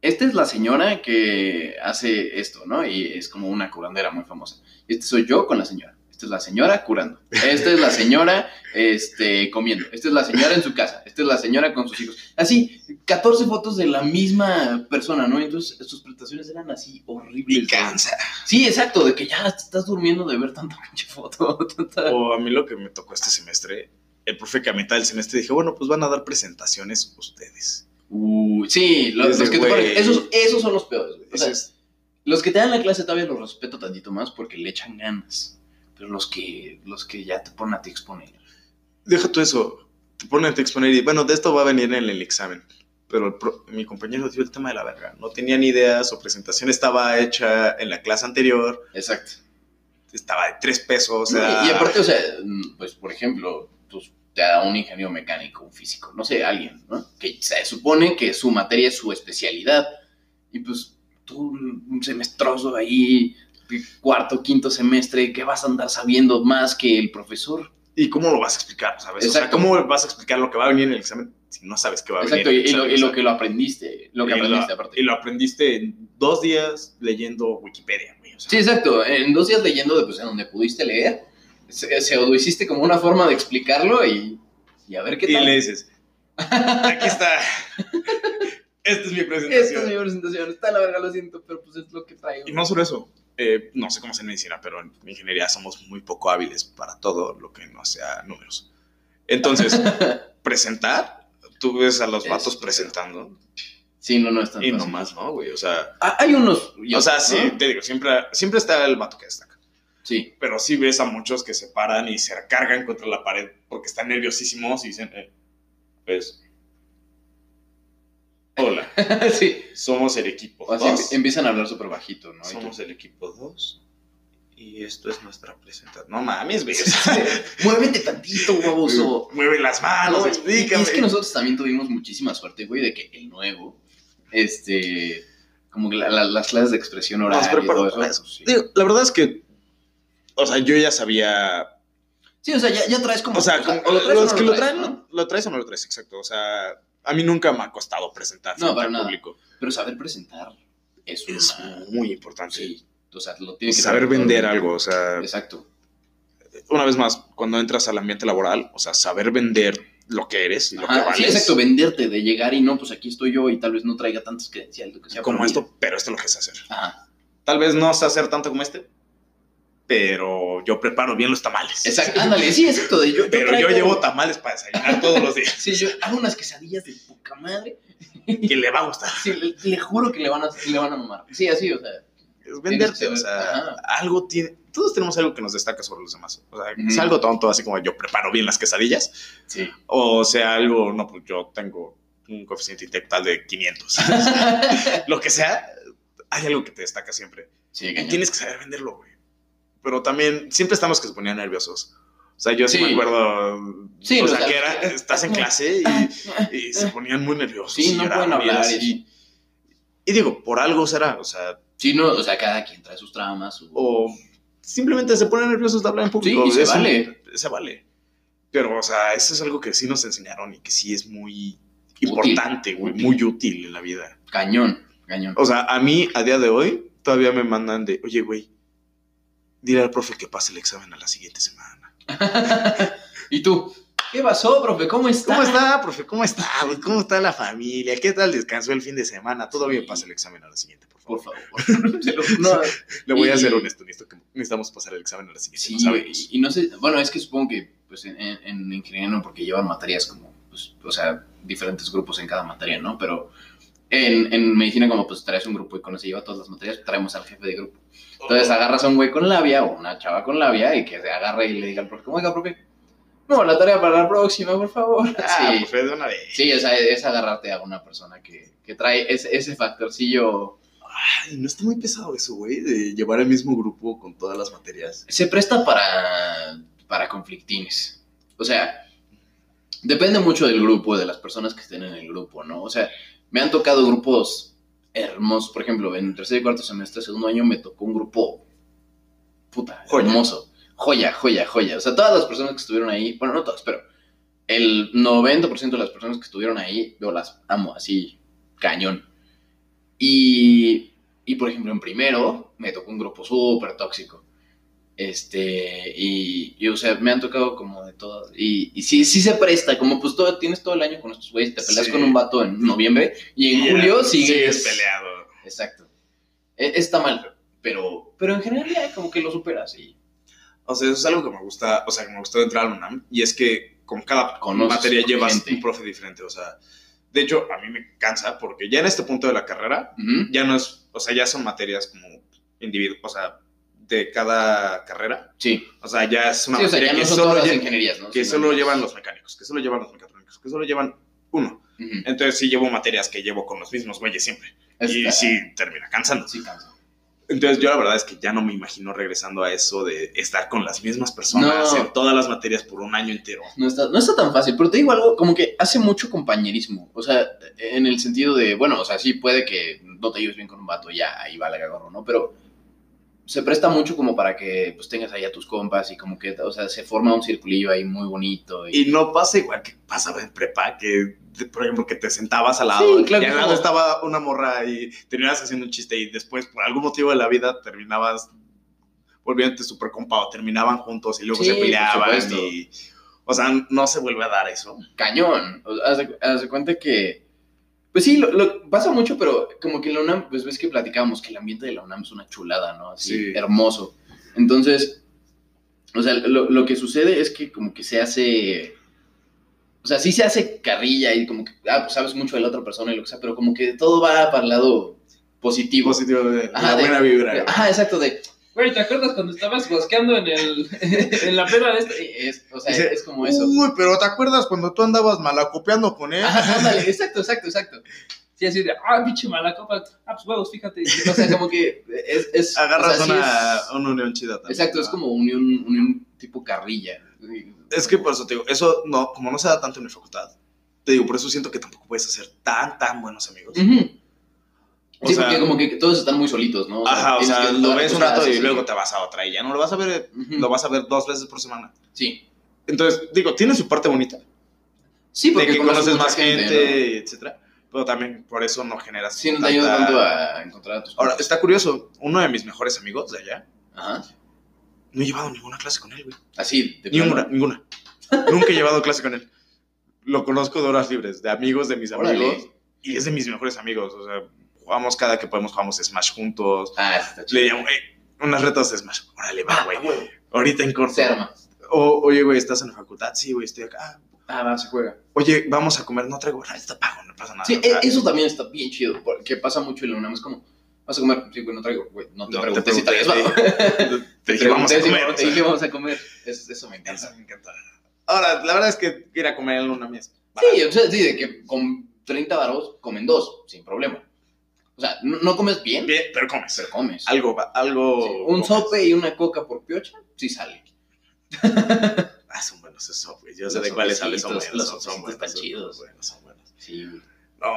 esta es la señora que hace esto, ¿no? Y es como una curandera muy famosa. Este soy yo con la señora. Esta es la señora curando. Esta es la señora este, comiendo. Esta es la señora en su casa. Esta es la señora con sus hijos. Así, 14 fotos de la misma persona, ¿no? Entonces sus presentaciones eran así horribles. Y cansa. Sí, exacto, de que ya te estás durmiendo de ver tanta pinche foto. tanta- O a mí lo que me tocó este semestre, el profe que a mitad del semestre dije, bueno, pues van a dar presentaciones ustedes. Uy, sí, lo- los, que te ponen- esos, esos son los peores. güey. O sea, los que te dan la clase todavía los respeto tantito más porque le echan ganas. Pero los que, los que ya te ponen a ti exponer. deja tú eso. Te ponen a exponer y, bueno, de esto va a venir en el examen. Pero el pro- mi compañero dio el tema de la verga. No tenía ni idea, su presentación estaba hecha en la clase anterior, Exacto. estaba de tres pesos, o sea... y, y aparte, o sea, mm, pues por ejemplo, pues, te da un ingeniero mecánico, un físico, no sé, alguien, ¿no? Que se supone que su materia es su especialidad. Y pues tú, un semestroso ahí, cuarto, quinto semestre, ¿qué vas a andar sabiendo más que el profesor? ¿Y cómo lo vas a explicar, sabes? O sea, Exacto. ¿cómo vas a explicar lo que va a venir en el examen si no sabes qué va a venir Exacto, y, y lo, y lo que lo aprendiste, lo que y aprendiste aparte. Y lo aprendiste en dos días leyendo Wikipedia, güey. O sea, Sí, exacto. En dos días leyendo de pues, en donde pudiste leer, se, se lo hiciste como una forma de explicarlo y, y a ver qué y tal. le dices, aquí está. Esta es mi presentación. Esta es mi presentación, está la verga, lo siento, pero pues es lo que traigo. Y no solo eso, eh, no sé cómo es en medicina, pero en ingeniería somos muy poco hábiles para todo lo que no sea números. Entonces, presentar, tú ves a los vatos presentando Sí, no, no es tan y fácil. nomás, ¿no, güey? O sea, Ah, Hay unos... o sea, sí, te digo, siempre, siempre está el vato que destaca. Sí. Pero sí ves a muchos que se paran y se cargan contra la pared porque están nerviosísimos y dicen, eh, pues, hola, sí. somos el equipo O así 2. empie- empiezan a hablar súper bajito, ¿no? Somos el equipo 2 y esto es nuestra presentación. No mames, güey. Muévete tantito, baboso. mueve las manos, No, explícame. Y es que nosotros también tuvimos muchísima suerte, güey, de que el nuevo, este, como la- la- las clases de expresión oral eso. para eso. Sí. Digo, la verdad es que, o sea, yo ya sabía, Sí, o sea, ya, ya traes como... o sea, como- o lo traes los no que lo lo traes, traen, ¿no? lo traes o no lo traes, exacto. O sea, a mí nunca me ha costado presentar No, frente para al nada. público. Pero saber presentar es, Es una... muy importante. Sí, o sea, lo tiene que Saber vender todo. algo, o sea, Exacto. una vez más, cuando entras al ambiente laboral, o sea, saber vender lo que eres y lo que Ajá, vales. sí, exacto, venderte, de llegar y no, pues aquí estoy yo y tal vez no traiga tantas credenciales, lo que sea. Como esto, pero esto es lo que sé hacer. Ajá, Tal vez no sé hacer tanto como este, pero yo preparo bien los tamales. exacto, ándale, sí, exacto. De yo, yo Pero traigo- yo llevo tamales para desayunar todos los días. Sí, yo hago unas quesadillas de poca madre. Que le va a gustar. Sí, le, le juro que le van, a, le van a mamar. Sí, así, o sea. Es venderte, o sea, Ajá. algo tiene. Todos tenemos algo que nos destaca sobre los demás. O sea, sea algo tonto, así como yo preparo bien las quesadillas, Sí. o sea algo, no, pues yo tengo un coeficiente intelectual de 500. Lo que sea, hay algo que te destaca siempre. Sí, Y tienes que saber venderlo, güey. Pero también, siempre estamos que se ponían nerviosos. O sea, yo sí, Sí. me acuerdo. Sí, o sea, que era, estás en clase y, y se ponían muy nerviosos. Sí, y no pueden hablar. Y, Y digo, por algo será, o sea, sí, no, o sea, cada quien trae sus traumas. su- o simplemente se ponen nerviosos de hablar en público. Sí, y se Eso- vale. Se vale. Pero, o sea, eso es algo que sí nos enseñaron y que sí es muy Útil. importante, güey, Útil. muy útil en la vida. Cañón, cañón. O sea, a mí, a día de hoy, todavía me mandan de, oye, güey, dile al profe que pase el examen a la siguiente semana. ¿Y tú? ¿Qué pasó, profe? ¿Cómo está? ¿Cómo está, profe? ¿Cómo está? güey? ¿Cómo está la familia? ¿Qué tal descansó el fin de semana? Todavía Sí. pasa el examen a la siguiente, por favor. Por favor. Se lo- no, Le voy a ser honesto, necesito que necesitamos pasar el examen a la siguiente. Sí, no sabemos. y, y no sé, bueno, es que supongo que pues en, en- en ingeniería no, porque llevan materias como, pues, o sea, diferentes grupos en cada materia, ¿no? Pero en, en medicina como pues traes un grupo y con ese lleva todas las materias, traemos al jefe de grupo. Entonces agarras a un güey con labia o una chava con labia y que se agarre y le diga al profe, ¿cómo oiga, profe? No, la tarea para la próxima, por favor. Ah, sí, profe, de una vez. sí, es agarrarte a una persona que, que trae ese, ese factorcillo. Ay, no está muy pesado eso, güey, de llevar el mismo grupo con todas las materias. se presta para, para conflictines. O sea, depende mucho del grupo, de las personas que estén en el grupo, ¿no? O sea, me han tocado grupos hermosos. Por ejemplo, en tercer y cuarto semestre, segundo año, me tocó un grupo puta, Joya. hermoso. Joya, joya, joya. O sea, todas las personas que estuvieron ahí, bueno, no todas, pero el 90% de las personas que estuvieron ahí, yo las amo así, cañón. Y, y por ejemplo, en primero me tocó un grupo súper tóxico. Este, y, y, o sea, me han tocado como de todo. Y, y sí, sí se presta, como pues todo, tienes todo el año con estos güeyes, te peleas Sí. con un vato en noviembre y en Y julio sigues. peleado. Exacto. E- Está mal, pero, pero en general ya como que lo superas y O sea, eso es algo que me gusta, o sea, que me gustó entrar a la UNAM, y es que con cada Conoces materia llevas gente. un profe diferente, o sea, de hecho, a mí me cansa, porque ya en este punto de la carrera, ya no es, o sea, ya son materias como individuo, o sea, de cada carrera, Sí. o sea, ya es una Sí, o sea, materia ya no que son solo, todas las lle- ingenierías, ¿no? que solo llevan los mecánicos, que solo llevan los mecatrónicos, que solo llevan uno. Entonces sí llevo materias que llevo con los mismos güeyes siempre, y sí termina cansando. Sí, cansa. Entonces yo la verdad es que ya no me imagino regresando a eso de estar con las mismas personas No. en todas las materias por un año entero. No está, no está tan fácil, pero te digo algo, como que hace mucho compañerismo. O sea, en el sentido de, bueno, o sea, sí puede que no te lleves bien con un vato, ya ahí va la gorro, ¿no? Pero se presta mucho como para que pues tengas ahí a tus compas y como que, o sea, se forma un circulillo ahí muy bonito. Y, Y no pasa igual que pasaba en prepa, que por ejemplo que te sentabas al lado Sí, claro y al lado como- estaba una morra y terminabas haciendo un chiste y después por algún motivo de la vida terminabas volviéndote súper compa o terminaban juntos y luego Sí, se peleaban y... O sea, no se vuelve a dar eso. cañón. Haz, de, haz de cuenta que, pues sí, lo, lo- pasa mucho, pero como que la UNAM, pues ves que platicábamos que el ambiente de la UNAM es una chulada, ¿no? Así, Sí. hermoso. Entonces, o sea, lo, lo que sucede es que como que se hace, o sea, sí se hace carrilla y como que, ah, pues sabes mucho de la otra persona y lo que sea, pero como que todo va para el lado positivo. Positivo de Ajá, la de- buena vibra. Ajá, exacto, de, Güey, ¿te acuerdas cuando estabas bosqueando en, el, en la peda de este? es, o sea, Dice, es como eso. Uy, pero ¿te acuerdas cuando tú andabas malacopiando con él? Ajá, ándale, exacto, exacto, exacto. Sí, así de, ah, pinche mala copa. Ah, pues huevos, fíjate. O sea, como que es... es Agarras o sea, sí una, es- una unión chida también. exacto, es ¿no? como unión, unión tipo carrilla. Es que por eso te digo, eso no, como no se da tanto en mi facultad, te digo, por eso siento que tampoco puedes hacer tan, tan buenos amigos. Ujú. O Sí, sea- porque como que todos están muy solitos, ¿no? O Ajá, o sea, lo ves un rato y luego te vas a otra y ya no lo vas a ver, Ujú. lo vas a ver dos veces por semana. Sí. Entonces, digo, tiene su parte bonita, Sí, de porque que conoces más gente, ¿no? etcétera, pero también por eso no generas Sí, no te ayuda tanto a encontrar a tus Ahora, está curioso, uno de mis mejores amigos de allá, Ajá. no he llevado ninguna clase con él, güey. Así, de Ninguna, ninguna. Nunca he llevado clase con él. Lo conozco de horas libres, de amigos de mis Órale. amigos. Y es de mis mejores amigos. O sea, jugamos cada que podemos, jugamos Smash juntos. Ah, está chido. Le llamo, "Ey, unas retas de Smash. Órale, va, Ah, güey. Ahorita en corto. Se arma. O, oye, güey, ¿estás en la facultad? Sí, güey, estoy acá. Ah, va, se juega. Oye, vamos a comer. No traigo nada, está pago, no pasa nada. Sí, e- eso también está bien chido, porque pasa mucho en la UNAM, es como, vas a comer, sí, güey, no traigo, güey, no te No, pregunté te si traías. Te dije, vamos a comer. o Te dije, vamos a comer. Es- eso me Eso encanta. me encanta. Ahora, la verdad es que ir a comer en una mesa. Sí, o sea, sí, de que con 30 varos comen dos, sin problema. O sea, no, no comes bien, Bien, pero comes. pero comes. Algo, algo. Sí, un comes. sope y una coca por piocha, sí sale. Ah, son buenos esos sopes. Yo sé de cuáles hablas, son buenos. los son, son buenos. están son chidos. buenos, son buenos. Sí. No,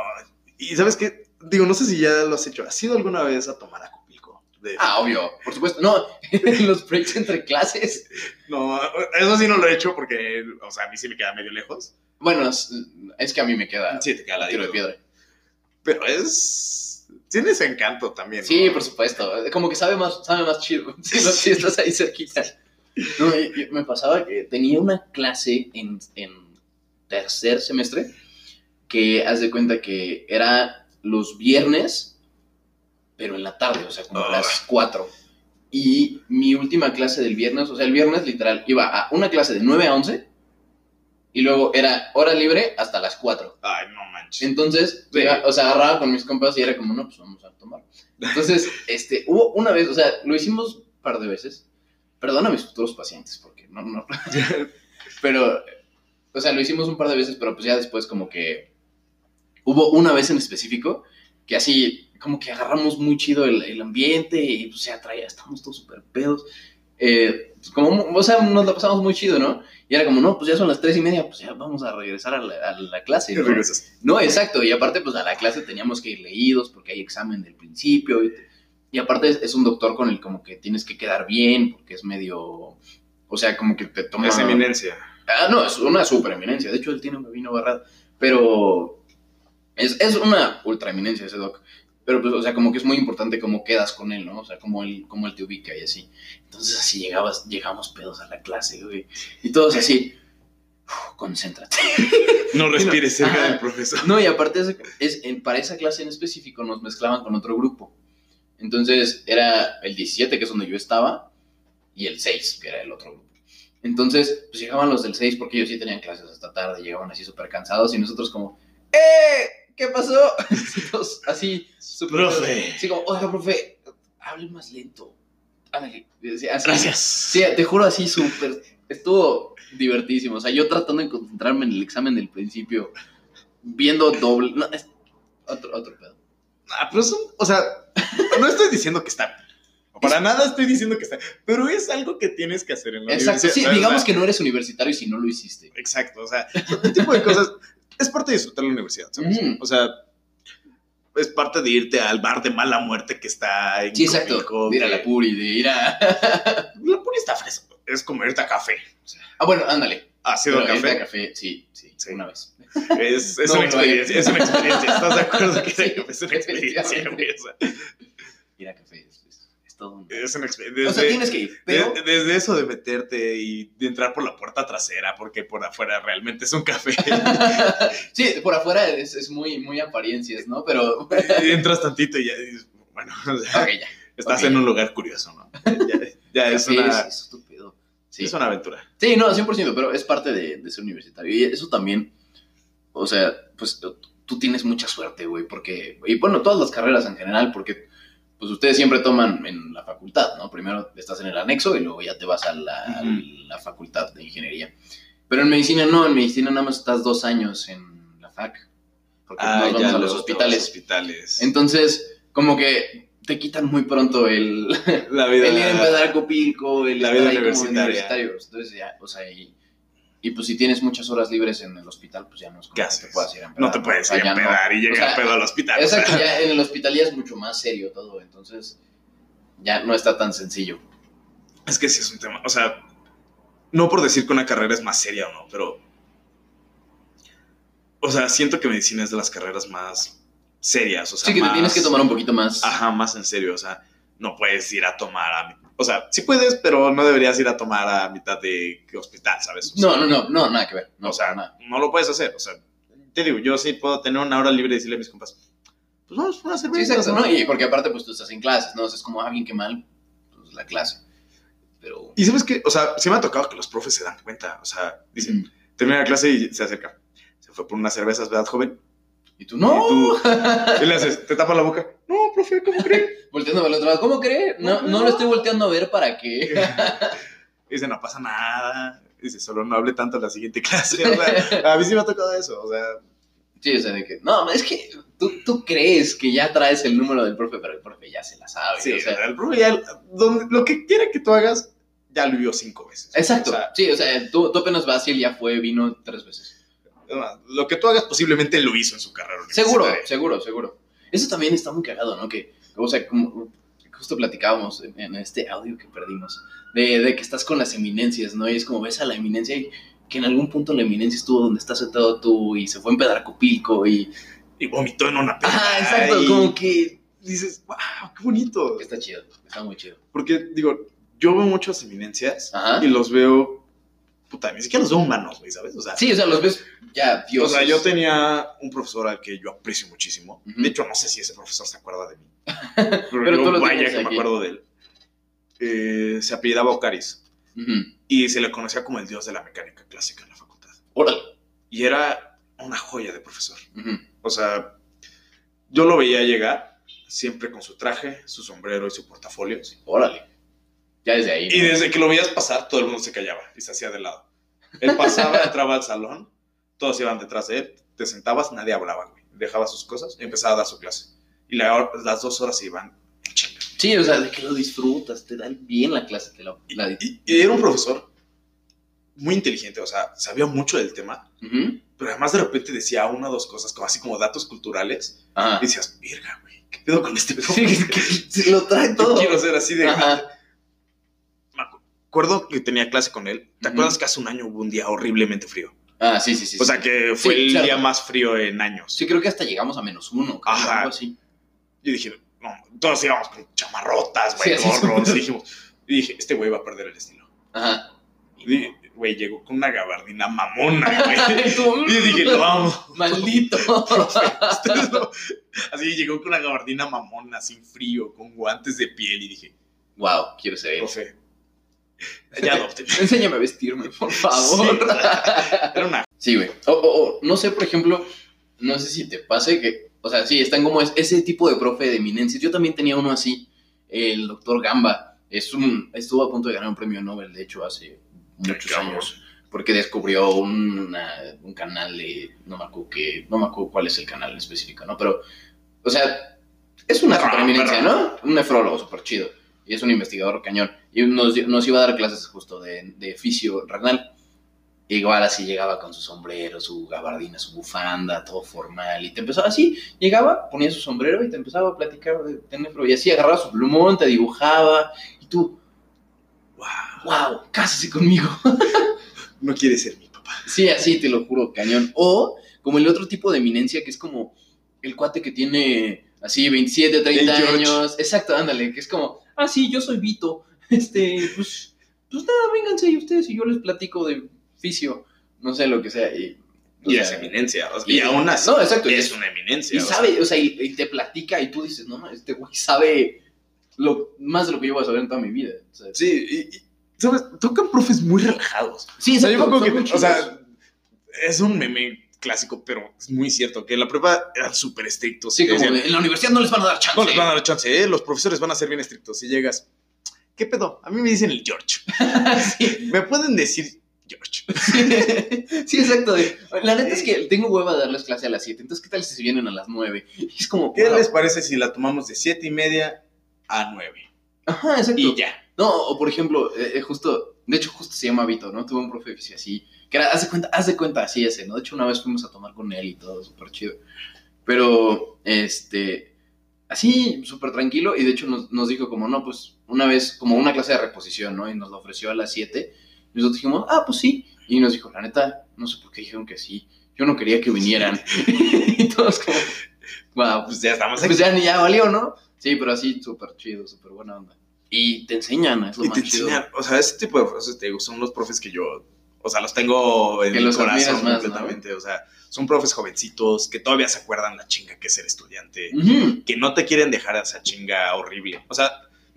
y sabes qué, digo, no sé si ya lo has hecho. ¿Has ido alguna vez a tomar acopilco? De- Ah, obvio, por supuesto. No, en los breaks entre clases. No, eso sí no lo he hecho porque, o sea, a mí sí me queda medio lejos. Bueno, es, es que a mí me queda Sí, te queda la tiro de piedra. Pero es. Tiene ese encanto también. ¿no? Sí, por supuesto. Como que sabe más, sabe más chido si, lo- si estás ahí cerquita. No, y- y me pasaba que tenía una clase en, en tercer semestre que haz de cuenta que era los viernes, pero en la tarde, o sea, como a Ah. las 4. Y mi última clase del viernes, o sea, el viernes literal iba a una clase de 9 a 11 y luego era hora libre hasta las 4. Ay, no manches. Entonces, Sí. iba- o sea, agarraba con mis compas y era como, no, pues vamos a tomar. Entonces, este, hubo una vez, o sea, lo hicimos un par de veces. Perdona a mis futuros pacientes, porque no, no. pero, o sea, lo hicimos un par de veces, pero pues ya después como que hubo una vez en específico que así, como que agarramos muy chido el, el ambiente y pues ya traía, estábamos todos súper pedos. Eh, pues, como, o sea, nos la pasamos muy chido, ¿no? Y era como, no, pues ya son las tres y media, pues ya vamos a regresar a la, a la clase. ¿no? regresas. No, exacto, y aparte pues a la clase teníamos que ir leídos porque hay examen del principio y, y aparte es, es un doctor con el como que tienes que quedar bien porque es medio, o sea, como que te toma... Es eminencia. Ah, no, es una super eminencia, de hecho él tiene un vino barrado, pero es, es una ultra eminencia ese doc, pero pues, o sea, como que es muy importante cómo quedas con él, ¿no? O sea, cómo él, cómo él te ubica y así. Entonces así llegabas, llegamos pedos a la clase, güey, y todos así, "Uf, concéntrate. No respires cerca Ajá. del profesor. No, y aparte es, es- para esa clase en específico nos mezclaban con otro grupo. Entonces era el 17, que es donde yo estaba, y el 6, que era el otro grupo. Entonces, pues llegaban los del 6 porque ellos sí tenían clases hasta tarde, llegaban así súper cansados y nosotros como, ¡eh! ¿Qué pasó? Todos así, súper... Profe. Así como, oiga, profe, hable más lento. Ándale. Así, Gracias. Sí, te juro así súper. Estuvo divertísimo. O sea, yo tratando de concentrarme en el examen del principio, viendo doble. No, es otro, otro pedo. Ah, pero son, o sea, no estoy diciendo que está. Para nada estoy diciendo que está pero es algo que tienes que hacer en la Exacto. Sí, universidad. digamos O sea, que no eres universitario si no lo hiciste. Exacto, o sea, este tipo de cosas es parte de disfrutar la universidad, ¿sabes? Ujú. O sea, es parte de irte al bar de mala muerte que está en Sí, exacto. De ir a la puri, de ir a. La puri está fresco. Es como irte a café. ah, bueno, ándale. ¿Ha sido Pero irte café? a café, sí, sí, Sí. una vez. Es, es No, una no, experiencia, es una experiencia. ¿Estás de acuerdo que Sí, es una experiencia, güey? O sea, Ir a café es, es- todo un. es una experiencia. o sea, tienes que ir, pero. de- desde eso de meterte y de entrar por la puerta trasera, porque por afuera realmente es un café. sí, por afuera es, es muy, muy apariencias, ¿no? Pero. Y entras tantito y ya dices, bueno, o sea, Ok, ya. estás ok. en un lugar curioso, ¿no? Ya, ya es, una, es estúpido. Sí. es una aventura. Sí, no, 100%, pero es parte de, de ser universitario. Y eso también, o sea, pues tú tienes mucha suerte, güey, porque, y bueno, todas las carreras en general, porque pues ustedes siempre toman en la facultad, ¿no? Primero estás en el anexo y luego ya te vas a la, a la facultad de ingeniería. Pero en medicina no, en medicina nada más estás dos años en la fac, porque nos vamos a los hospitales. hospitales. Entonces, como que te quitan muy pronto el, la vida. el ir a empezar Copilco, el La vida universitaria. universitario. Entonces ya, o sea, y, y pues si tienes muchas horas libres en el hospital, pues ya no es como ¿Qué que haces? te puedas ir a empedar, no te puedes O ir a no. empedar y O llegar sea, pedo al hospital. o sea. Exacto, ya en el hospital ya es mucho más serio todo, entonces ya no está tan sencillo. Es que sí es un tema. O sea, no por decir que una carrera es más seria o no, pero. O sea, siento que medicina es de las carreras más serias. O sea, sí que te tienes que tomar un poquito más. Ajá, más en serio. O sea, no puedes ir a tomar a. O sea, sí puedes, pero no deberías ir a tomar a mitad de hospital, ¿sabes? O sea, No, no, no, no, nada que ver. No, o sea, nada. no lo puedes hacer. O sea, te digo, yo sí puedo tener una hora libre y decirle a mis compas, pues vamos por una Sí, cerveza. exacto, ¿no? Y porque aparte, pues tú estás en clases, ¿no? O sea, es como, ah, bien que mal, pues la clase. Pero. Y sabes que, o sea, sí me ha tocado que los profes se dan cuenta. O sea, dicen, Mm. termina la clase y se acerca. Se fue por unas cervezas, ¿verdad, joven? Y tú, no. Y tú, ¿qué le haces? ¿Te tapa la boca? No, profe, ¿cómo cree? Volteando para el otro lado, ¿cómo cree? No, no lo estoy volteando a ver para que. Dice, no pasa nada. Dice, solo no hable tanto en la siguiente clase. O sea, a mí sí me ha tocado eso. O sea, Sí, o sea, de que, no, es que tú, tú crees que ya traes el número del profe, pero el profe ya se la sabe. sí, o sea, el profe ya, donde- lo que quiere que tú hagas, ya lo vio cinco veces. exacto. O sea, sí, o sea, tú, tú apenas vas y él ya fue, vino tres veces. lo que tú hagas posiblemente lo hizo en su carrera Seguro, seguro, seguro. Eso también está muy cagado, ¿no? Que, o sea, como justo platicábamos en, en este audio que perdimos, de, de que estás con las eminencias, ¿no? Y es como ves a la eminencia y que en algún punto la eminencia estuvo donde estás sentado tú y se fue a empedar a Copilco y... Y vomitó en una peda. Ajá, exacto, y- como que... dices, wow, qué bonito. Está chido, está muy chido. Porque, digo, yo veo muchas eminencias Ajá. y los veo, puta, ni siquiera los veo humanos, güey, ¿sabes? O sea, Sí, o sea, los ves ya, Dios. o sea, yo tenía un profesor al que yo aprecio muchísimo. Ujú. De hecho, no sé si ese profesor se acuerda de mí. Pero, Pero yo, vaya que me aquí. acuerdo de él. Eh, se apellidaba Ocaris y se le conocía como el dios de la mecánica clásica en la facultad. Órale. Y era una joya de profesor. Ujú. O sea, yo lo veía llegar siempre con su traje, su sombrero y su portafolio. Órale. Ya desde ahí. Y ¿no? desde que lo veías pasar, todo el mundo se callaba y se hacía de lado. Él pasaba, entraba al salón, todos iban detrás de él, te sentabas, nadie hablaba, güey. Dejaba sus cosas y empezaba a dar su clase. Y la- las dos horas se iban. Sí, o sea, de que lo disfrutas, te da bien la clase. Te la, la- Y, y era un profesor muy inteligente, o sea, sabía mucho del tema, Ujú. pero además de repente decía una o dos cosas, como así como datos culturales, Ajá. y decías, virga, güey, ¿qué pedo con este Sí, profesor? que- que lo trae Yo todo. quiero ser así de... Ajá. Acuerdo que tenía clase con él. ¿Te acuerdas que hace un año hubo un día horriblemente frío? Ah, sí, sí, sí. o sea, sí. que fue Sí, el claro. día más frío en años. Sí, creo que hasta llegamos a menos uno. creo, Ajá. algo así. Y dije, no, todos íbamos con chamarrotas, Sí, güey, así gorros. Y dijimos, y dije, este güey va a perder el estilo. Ajá. Y güey, llegó con una gabardina mamona, güey. Y dije, lo amo. Maldito. No. Así llegó con una gabardina mamona, sin frío, con guantes de piel. Y dije, wow, quiero ser él. profe, ya adopten. Enséñame a vestirme, por favor. Sí, Era una Sí, güey. O, o- o, no sé, por ejemplo, no sé si te pase que, o sea, sí, están como es- ese tipo de profe de eminencias. Yo también tenía uno así, el doctor Gamba. Es un, estuvo a punto de ganar un premio Nobel, de hecho, hace muchos años, porque descubrió una- un canal de, no me acuerdo qué, no me acuerdo cuál es el canal en específico, ¿no? Pero, o sea, es una Perra, super eminencia, perra. ¿no? Un nefrólogo súper chido. Y es un investigador cañón. Y nos, nos iba a dar clases justo de, de fisio renal. Igual así llegaba con su sombrero, su gabardina, su bufanda, todo formal. Y te empezaba así, llegaba, ponía su sombrero y te empezaba a platicar de, de nefro. Y así agarraba su plumón, te dibujaba. Y tú, wow, wow, cásese conmigo. no quiere ser mi papá. Sí, así te lo juro, cañón. O como el otro tipo de eminencia que es como el cuate que tiene así 27, 30 El George. años. Exacto, ándale, que es como, ah, sí, yo soy Vito. Este, pues, pues nada, vénganse y ustedes y yo les platico de fisio, no sé lo que sea. Y, o Y sea, es eminencia. o sea, y- y aún así no, exacto, es una eminencia. Y o sea, sabe, o sea, y, y te platica y tú dices, no, no, este güey sabe lo, más de lo que yo voy a saber en toda mi vida. Sí, y, ¿sabes? Tocan profes muy relajados. sí, O sea, yo me exacto, que, o sea, es un meme clásico, pero es muy cierto, que en la prueba eran súper estrictos. sí, como decían, de, en la universidad no les van a dar chance. no les van a dar chance, ¿eh? los profesores van a ser bien estrictos. Si llegas, ¿qué pedo? A mí me dicen el George. sí. ¿Me pueden decir George? sí, exacto. La neta es que tengo hueva de darles clase a las 7, entonces ¿qué tal si se vienen a las 9? Y es como... ¿Qué wow. les parece si la tomamos de siete y media a 9? Ajá, exacto. Y ya. No, o por ejemplo, eh, eh, justo, de hecho justo se llama Vito, ¿no? Tuve un profe de fisio así, que era, haz de cuenta, haz de cuenta así ese, ¿no? De hecho una vez fuimos a tomar con él y todo, súper chido. Pero, este, así, súper tranquilo, y de hecho nos, nos dijo como, no, pues, una vez, como una clase de reposición, ¿no? Y nos lo ofreció a las 7, y nosotros dijimos, ah, pues sí, y nos dijo, la neta, no sé por qué dijeron que sí, yo no quería que vinieran. y todos como, wow, Pues ya estamos aquí. pues ya, ya valió, ¿no? Sí, pero así súper chido, súper buena onda. Y te enseñan, es lo y más te chido. enseñan, o sea, ese tipo de profes, te digo, son los profes que yo, o sea, los tengo en Que mi los corazón más, completamente, o sea, son profes jovencitos que todavía se acuerdan la chinga que es ser estudiante, que no te quieren dejar esa chinga horrible. O sea,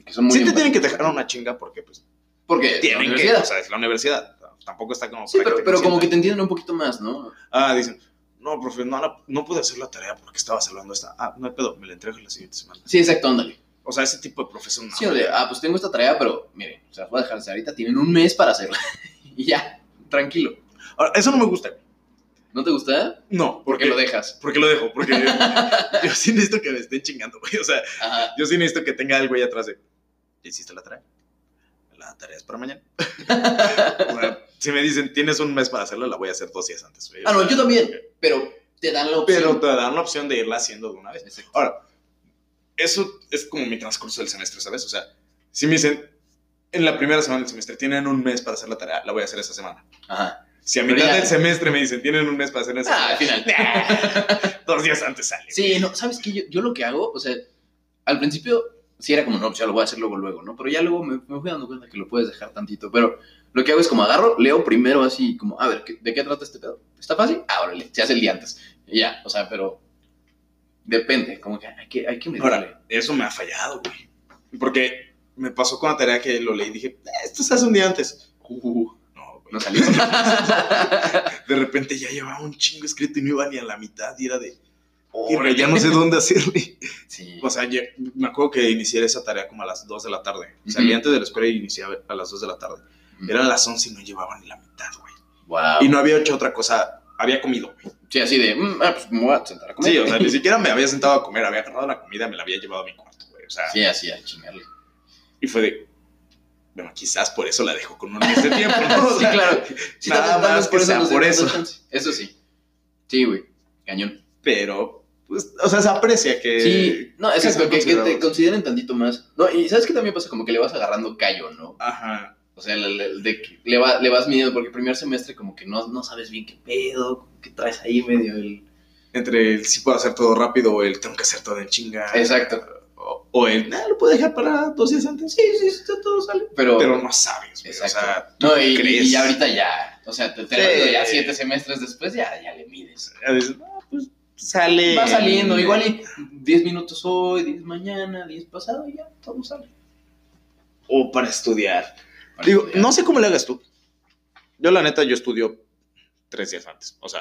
Que son muy sí te tienen que dejar una chinga porque pues Porque tienen que, o sea, es la universidad, tampoco está como sí, pero, como que te entienden un poquito más, ¿no? Ah, dicen, no, profe, no, la- no pude hacer la tarea porque estaba salvando esta. Ah, no hay pedo, me la entrego la siguiente semana. Sí, exacto, ándale. O sea, ese tipo de profesor no. Sí, o de, ah, pues tengo esta tarea, pero miren, o sea, las voy a dejar hacer ahorita, tienen un mes para hacerla. y ya, tranquilo. Ahora, eso no me gusta. ¿No te gusta? No, Porque porque lo dejas. Porque lo dejo, porque yo sí necesito que me estén chingando, güey. O sea, Ajá. yo sí necesito que tenga algo ahí atrás de. ¿Ya hiciste la tarea? La tarea es para mañana. O sea, si me dicen, tienes un mes para hacerla, la voy a hacer dos días antes, güey. Ah, no, yo también. Pero te dan la opción. Pero te dan la opción de irla haciendo de una vez. Exacto. Ahora, eso es como mi transcurso del semestre, ¿sabes? O sea, si me dicen, en la primera semana del semestre tienen un mes para hacer la tarea, la voy a hacer esa semana. Ajá. Si a Pero mitad ya- del semestre me dicen, tienen un mes para hacer esa Ah, al tarea, final. dos días antes sale. Sí, no, ¿sabes qué? Yo, yo lo que hago, o sea, al principio sí era como, no, pues ya lo voy a hacer luego, luego, ¿no? Pero ya luego me, me fui dando cuenta que lo puedes dejar tantito. Pero lo que hago es como agarro, leo primero así, como, a ver, ¿qué- ¿de qué trata este pedo? ¿Está fácil? Ah, órale, se hace el día antes. Y ya, o sea, pero depende, como que hay que, hay que. Ahora, eso me ha fallado, güey. Porque me pasó con la tarea que lo leí y dije, "Eh, esto se hace un día antes. Uh, no, güey. No salió. De repente ya llevaba un chingo escrito y no iba ni a la mitad y era de, "Órale, ya no sé dónde hacerle. sí. O sea, me acuerdo que inicié esa tarea como a las 2 de la tarde. Salí Ujú. antes de la escuela y inicié a las 2 de la tarde. Eran las 11 y no llevaba ni la mitad, güey. Wow. Y no había hecho otra cosa. Había comido, güey. Sí, así de, mm, ah, pues me voy a sentar a comer. Sí, o sea, ni siquiera me había sentado a comer. Había agarrado la comida, me la había llevado a mi cuarto, güey. O sea, Sí, así a chingarle. y fue de. Bueno, quizás por eso la dejo con un mes de tiempo, ¿no? Sí, claro. Nada más vez que sea por eso. Eso sí. Sí, güey. Cañón. Pero, pues, o sea, se aprecia que. Sí, no, es que que, que, que te consideren tantito más. No, y ¿sabes qué también pasa? Como que le vas agarrando callo, ¿no? Ajá. O sea, le, le- de le, va- le vas midiendo, porque el primer semestre como que no, no sabes bien qué pedo, qué traes ahí medio el... Entre el sí puedo hacer todo rápido o el tengo que hacer todo en chinga. Exacto. O, o el, ah, lo puedo dejar para dos días antes. Sí, sí, sí, todo sale. Pero, Pero no sabes, güey. O Exacto. sea, ¿tú no, y, crees? y ya ahorita ya, o sea, te, te Sí. lo digo, ya siete semestres después ya, ya le mides. A veces, no, pues sale. Va saliendo, igual y 10 minutos hoy, 10 mañana, 10 pasado, y ya, todo sale. O para estudiar. Digo, estudiar. no sé cómo le hagas tú. Yo, la neta, yo estudio tres días antes. O sea,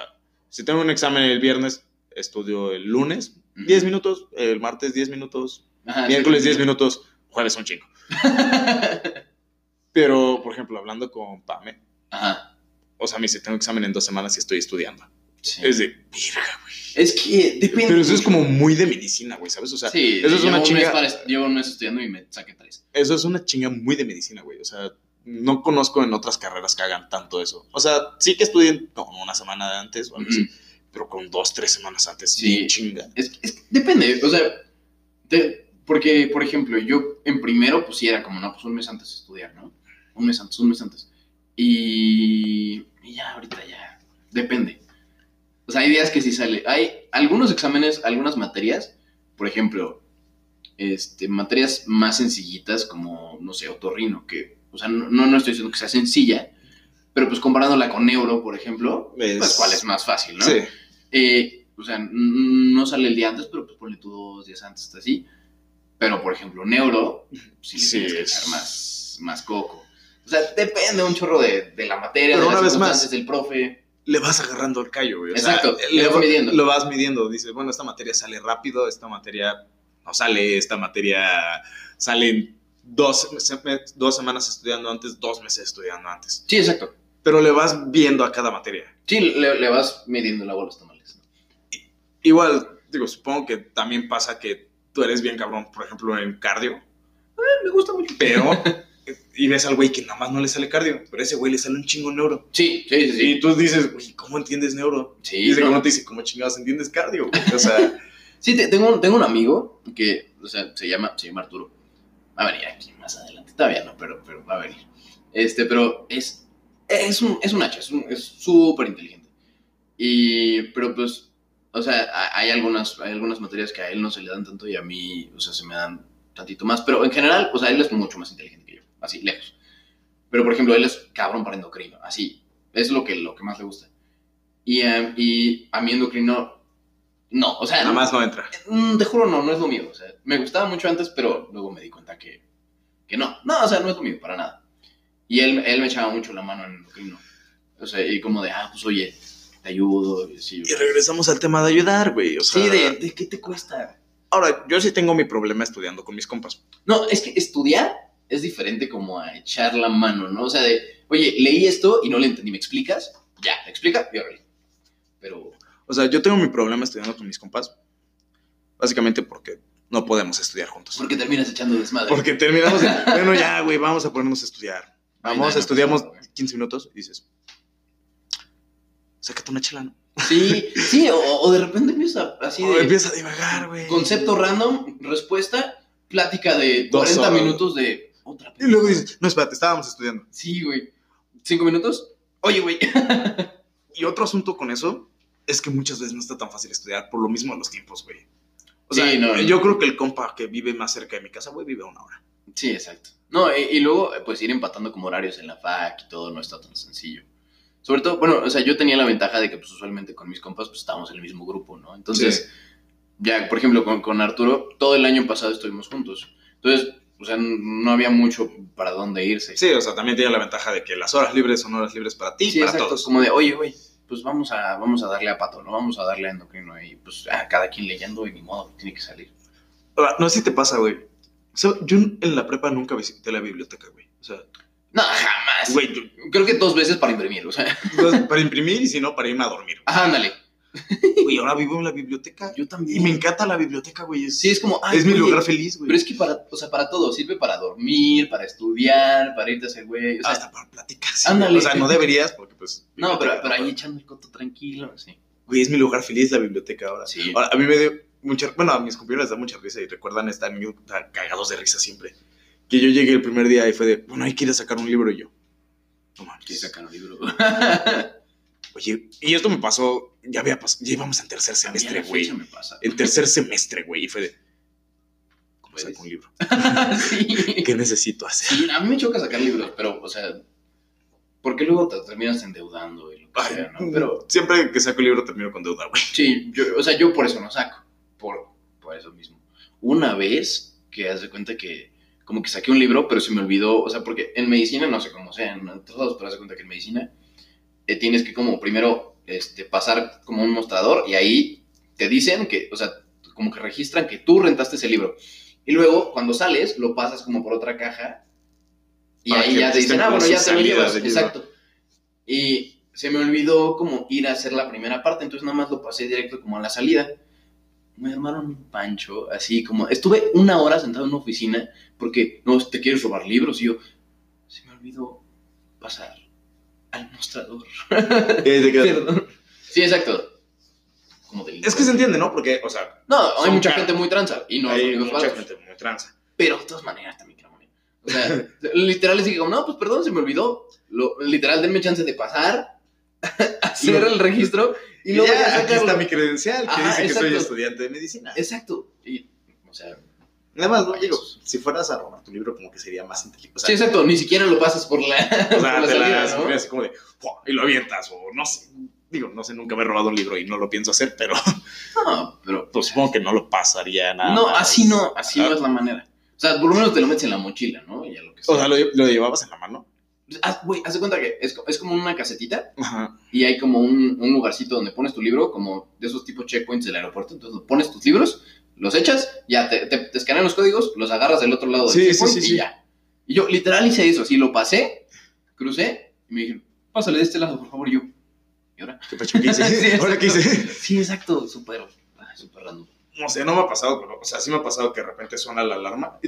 si tengo un examen el viernes, estudio el lunes, Ujú. 10 minutos, el martes 10 minutos, Ajá, sí, miércoles sí. 10 minutos, jueves un chingo. Pero, por ejemplo, hablando con Pame, Ajá. o sea, me dice, tengo examen en dos semanas y estoy estudiando. Sí. Es de, verga, güey. Es que depende. Pero eso es como muy de medicina, güey, ¿sabes? O sea, Sí, eso es una chinga. llevo un mes estudiando y me saqué tres. Eso es una chinga muy de medicina, güey. O sea, no conozco en otras carreras que hagan tanto eso. O sea, sí que estudien como una semana de antes o algo así, pero con dos, tres semanas antes, Sí. chinga. Es, depende, o sea, de- porque, por ejemplo, yo en primero, pues sí era como, no, pues un mes antes de estudiar, ¿no? Un mes antes, un mes antes. Y, y ya, ahorita ya, depende. O sea, hay días que sí sale. Hay algunos exámenes, algunas materias, por ejemplo, este, materias más sencillitas como, no sé, otorrino, que, o sea, no, no estoy diciendo que sea sencilla, pero pues comparándola con neuro, por ejemplo, Es- pues cuál es más fácil, ¿no? Sí. Eh, o sea, no sale el día antes, pero pues ponle tú dos días antes, está así. Pero, por ejemplo, neuro, sí le tienes que es- echar más, más coco. O sea, depende un chorro de, de la materia, Pero de una las vez más, del profe. Le vas agarrando el callo, güey. O Exacto, sea, le vas midiendo. Lo vas midiendo. Dices, bueno, esta materia sale rápido, esta materia no sale, esta materia sale en dos, dos semanas estudiando antes, dos meses estudiando antes. Sí, exacto. Pero le vas viendo a cada materia. Sí, le, le vas midiendo el agua a los tamales. Igual, digo, supongo que también pasa que tú eres bien cabrón, por ejemplo, en cardio, Me gusta mucho. pero. y ves al güey que nada más no le sale cardio, pero a ese güey le sale un chingo neuro. Sí, sí, sí. Y tú dices, güey, ¿cómo entiendes neuro? Sí, y ese no. te dice, ¿cómo chingados entiendes cardio? güey?" O sea, Sí, te- tengo, un- tengo un amigo que, o sea, se llama, se llama Arturo. Va a venir aquí más adelante. Todavía no, pero, pero va a venir. Este, pero es, es un, es un hacha, es súper inteligente. Y, pero pues, o sea, ha- hay algunas, hay algunas materias que a él no se le dan tanto y a mí, o sea, se me dan tantito más. Pero en general, o sea, él es mucho más inteligente que yo, así, lejos. Pero, por ejemplo, él es cabrón para endocrino, así. Es lo que, lo que más le gusta. Y, eh, y a mí endocrino, no, o sea, nada más no entra. Mm, te juro, no, no es lo mío. O sea, me gustaba mucho antes, pero luego me di cuenta que, que no. No, o sea, no es lo mío, para nada. Y él, él me echaba mucho la mano en endocrino. O sea, y como de, ah, pues oye, te ayudo. Y así, Y regresamos al tema de ayudar, güey. O sea, sí, de, de, ¿qué te cuesta? Ahora, yo sí tengo mi problema estudiando con mis compas. No, es que estudiar es diferente como a echar la mano, ¿no? O sea, de, oye, leí esto y no le entendí, ¿me explicas? Ya, ¿me explica? Y. Pero, O sea, yo tengo mi problema estudiando con mis compas. Básicamente porque no podemos estudiar juntos. ¿por qué terminas echando desmadre? Porque terminamos de, bueno, ya, güey, vamos a ponernos a estudiar. Vamos, no, no estudiamos güey. 15 minutos y dices, sácate una chela, ¿no? Sí, sí, o, o de repente empieza así O de... empieza a divagar, güey. Concepto random, respuesta, plática de Dos 40 horas. minutos de otra Y luego dices, no, espérate, estábamos estudiando. Sí, güey. ¿Cinco minutos? Oye, güey. Y otro asunto con eso es que muchas veces no está tan fácil estudiar por lo mismo de los tiempos, güey. O sea, Sí, no, no. yo creo que el compa que vive más cerca de mi casa, güey, vive a una hora. Sí, exacto. No, y, y luego, eh, pues ir empatando como horarios en la fac y todo no está tan sencillo. Sobre todo, bueno, o sea, yo tenía la ventaja de que, pues, usualmente con mis compas, pues, estábamos en el mismo grupo, ¿no? Entonces, ya, por ejemplo, con, con Arturo, todo el año pasado estuvimos juntos. Entonces, o sea, no había mucho para dónde irse. Sí, o sea, también tiene la ventaja de que las horas libres son horas libres para ti y Sí, para exacto. todos. Como de, oye, güey, pues vamos a, vamos a darle a Pato, ¿no? Vamos a darle a Endocrino y pues a cada quien leyendo y ni modo, tiene que salir. Ahora, no sé si te pasa, güey. O sea, yo en la prepa nunca visité la biblioteca, güey. O sea, No, jamás. güey, yo- Creo que dos veces para imprimir, o sea. pues, para imprimir y si no, para irme a dormir. Ajá, ándale. Güey, ahora vivo en la biblioteca. Yo también. Y me encanta la biblioteca, güey. Es, Sí, es como, ay, es mi oye, lugar feliz, güey. Pero es que para, o sea, para todo, sirve para dormir, para estudiar, para irte a hacer güey. O sea, Hasta para platicar. sí, Ándale. O sea, no deberías porque, pues. no, pero, pero ahí echando el coto tranquilo, sí. Güey, es mi lugar feliz la biblioteca ahora. Sí. Ahora, a mí me dio mucha. Bueno, a mis compañeros les da mucha risa y recuerdan estar tan cagados de risa siempre. Que yo llegué el primer día y fue de, bueno, hay que ir a sacar un libro y yo. No mames. Que sacan un libro. Oye, y esto me pasó, ya había pasado, ya íbamos en tercer semestre, güey. En tercer semestre, güey. Y fue de, ¿cómo saco un libro? sí. ¿Qué necesito hacer? Sí, a mí me choca sacar libros, pero, o sea, porque luego te terminas endeudando y lo que Ay, sea, ¿no? Pero, Siempre que saco un libro termino con deuda, güey. sí, yo, o sea, yo por eso no saco, por, por eso mismo. Una vez que haz de cuenta que, como que saqué un libro, pero se me olvidó, o sea, porque en medicina, no sé cómo sea, en otros lados, pero haz de cuenta que en medicina eh, tienes que como primero este, pasar como un mostrador y ahí te dicen que, o sea, como que registran que tú rentaste ese libro. Y luego, cuando sales, lo pasas como por otra caja y Para ahí ya te dicen, ah, bueno, ya te lo llevas. Exacto. Y se me olvidó como ir a hacer la primera parte, entonces nada más lo pasé directo como a la salida. Me armaron un pancho, así como... Estuve una hora sentado en una oficina porque, no, te quieres robar libros. Y yo, se me olvidó pasar al mostrador. Perdón. Sí, exacto. Como Es que se entiende, ¿no? Porque, o sea, No, hay mucha caros. gente muy tranza y no hay mucha gente muy tranza. Pero de todas maneras también morir. O sea, literal les dije como, no, pues perdón, se me olvidó. Lo, literal, denme chance de pasar, hacer el registro y Y luego ya, ya aquí está mi credencial que Ajá, dice que soy estudiante de medicina. Exacto. Y, o sea, Nada más, no digo, si fueras a robar tu libro, como que sería más inteligente. O sea, sí, exacto, ni siquiera lo pasas por la, o por sea, la te salida, la ¿no? escribes así como de, "Fua", y lo avientas, o no sé. Digo, no sé, nunca me he robado un libro y no lo pienso hacer, pero No, pero pues, supongo que no lo pasaría nada. no, más. así no, así no Ah, es la manera. O sea, por lo menos te lo metes en la mochila, ¿no? Y a lo que sea. O sea, lo, lo llevabas en la mano. Haz- Güey, haz de cuenta que es, es como una casetita Ajá. y hay como un, un lugarcito donde pones tu libro, como de esos tipos checkpoints del aeropuerto. Entonces pones tus libros, los echas, ya te, te, te escanean los códigos, los agarras del otro lado del Sí, sí, checkpoint sí, y ya. Y yo literal hice eso, así lo pasé, crucé y me dijeron, pásale de este lado, por favor, y yo. ¿Y ahora? ¿Qué pacho que hice? Sí, ¿Ahora qué hice? Sí, exacto, súper, súper random. No sé, no me ha pasado, pero, o sea, sí me ha pasado que de repente suena la alarma.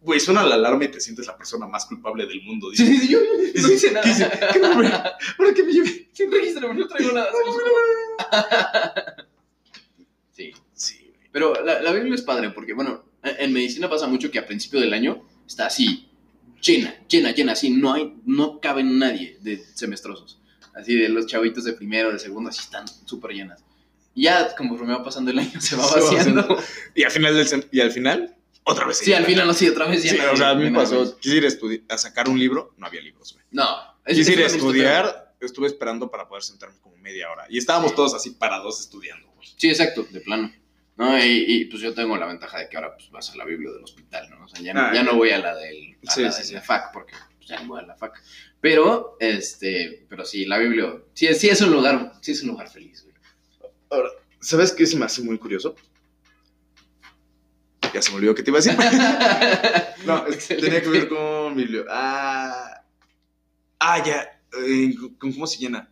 Güey, suena la alarma y te sientes la persona más culpable del mundo. Sí, Dices, sí, sí, yo no ¿qué hice nada. hice? ¿Qué me? ¿Ahora qué me llevé? Sin registro, no traigo nada. Sí. Pero la, la Biblia es padre porque, bueno, en medicina pasa mucho que a principio del año está así, llena, llena, llena, así, no hay, no cabe nadie de semestrosos. Así de los chavitos de primero, de segundo, así están súper llenas. Y ya, conforme va pasando el año, se va vaciando. Y al final, del y al final otra vez. Sí, al final, no, sí, otra vez Sí, o sea, a mí me pasó. Quise ir a, estudi- a sacar un libro, no había libros, güey. No. es- Quise ir a estudiar, estuve esperando para poder sentarme como media hora. Y estábamos Sí. todos así parados estudiando, güey. Sí, exacto, de plano. ¿No? Y, y, pues yo tengo la ventaja de que ahora pues, vas a la Biblia del hospital, ¿no? O sea, ya no, Ah, ya no voy a la del a Sí, la, sí, de sí. la FAC, porque pues, ya no voy a la FAC. Pero, este, pero sí, la Biblia, sí, sí es un lugar, sí es un lugar feliz, güey. Ahora, ¿sabes qué se me hace muy curioso? Ya se me olvidó qué te iba a decir. No, Excelente. tenía que ver con libro. Ah, ah ya. eh, ¿con ¿Cómo se llena?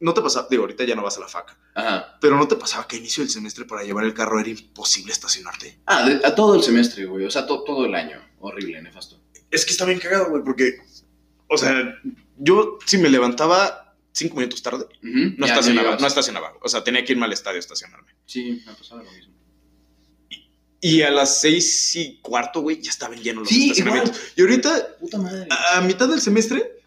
No te pasaba, digo, ahorita ya no vas a la faca, Ajá. pero no te pasaba que a inicio del semestre para llevar el carro era imposible estacionarte. Ah, de- a todo el semestre, güey, o sea, to- todo el año. Horrible, nefasto. Es que está bien cagado, güey, porque, o sea, yo si me levantaba cinco minutos tarde, no ya, estacionaba, no estacionaba. O sea, tenía que irme al estadio a estacionarme. Sí, me pasaba lo mismo. Y a las seis y cuarto, güey, ya estaban llenos los Sí, estacionamientos. Y ahorita, Puta madre. a, a mitad del semestre,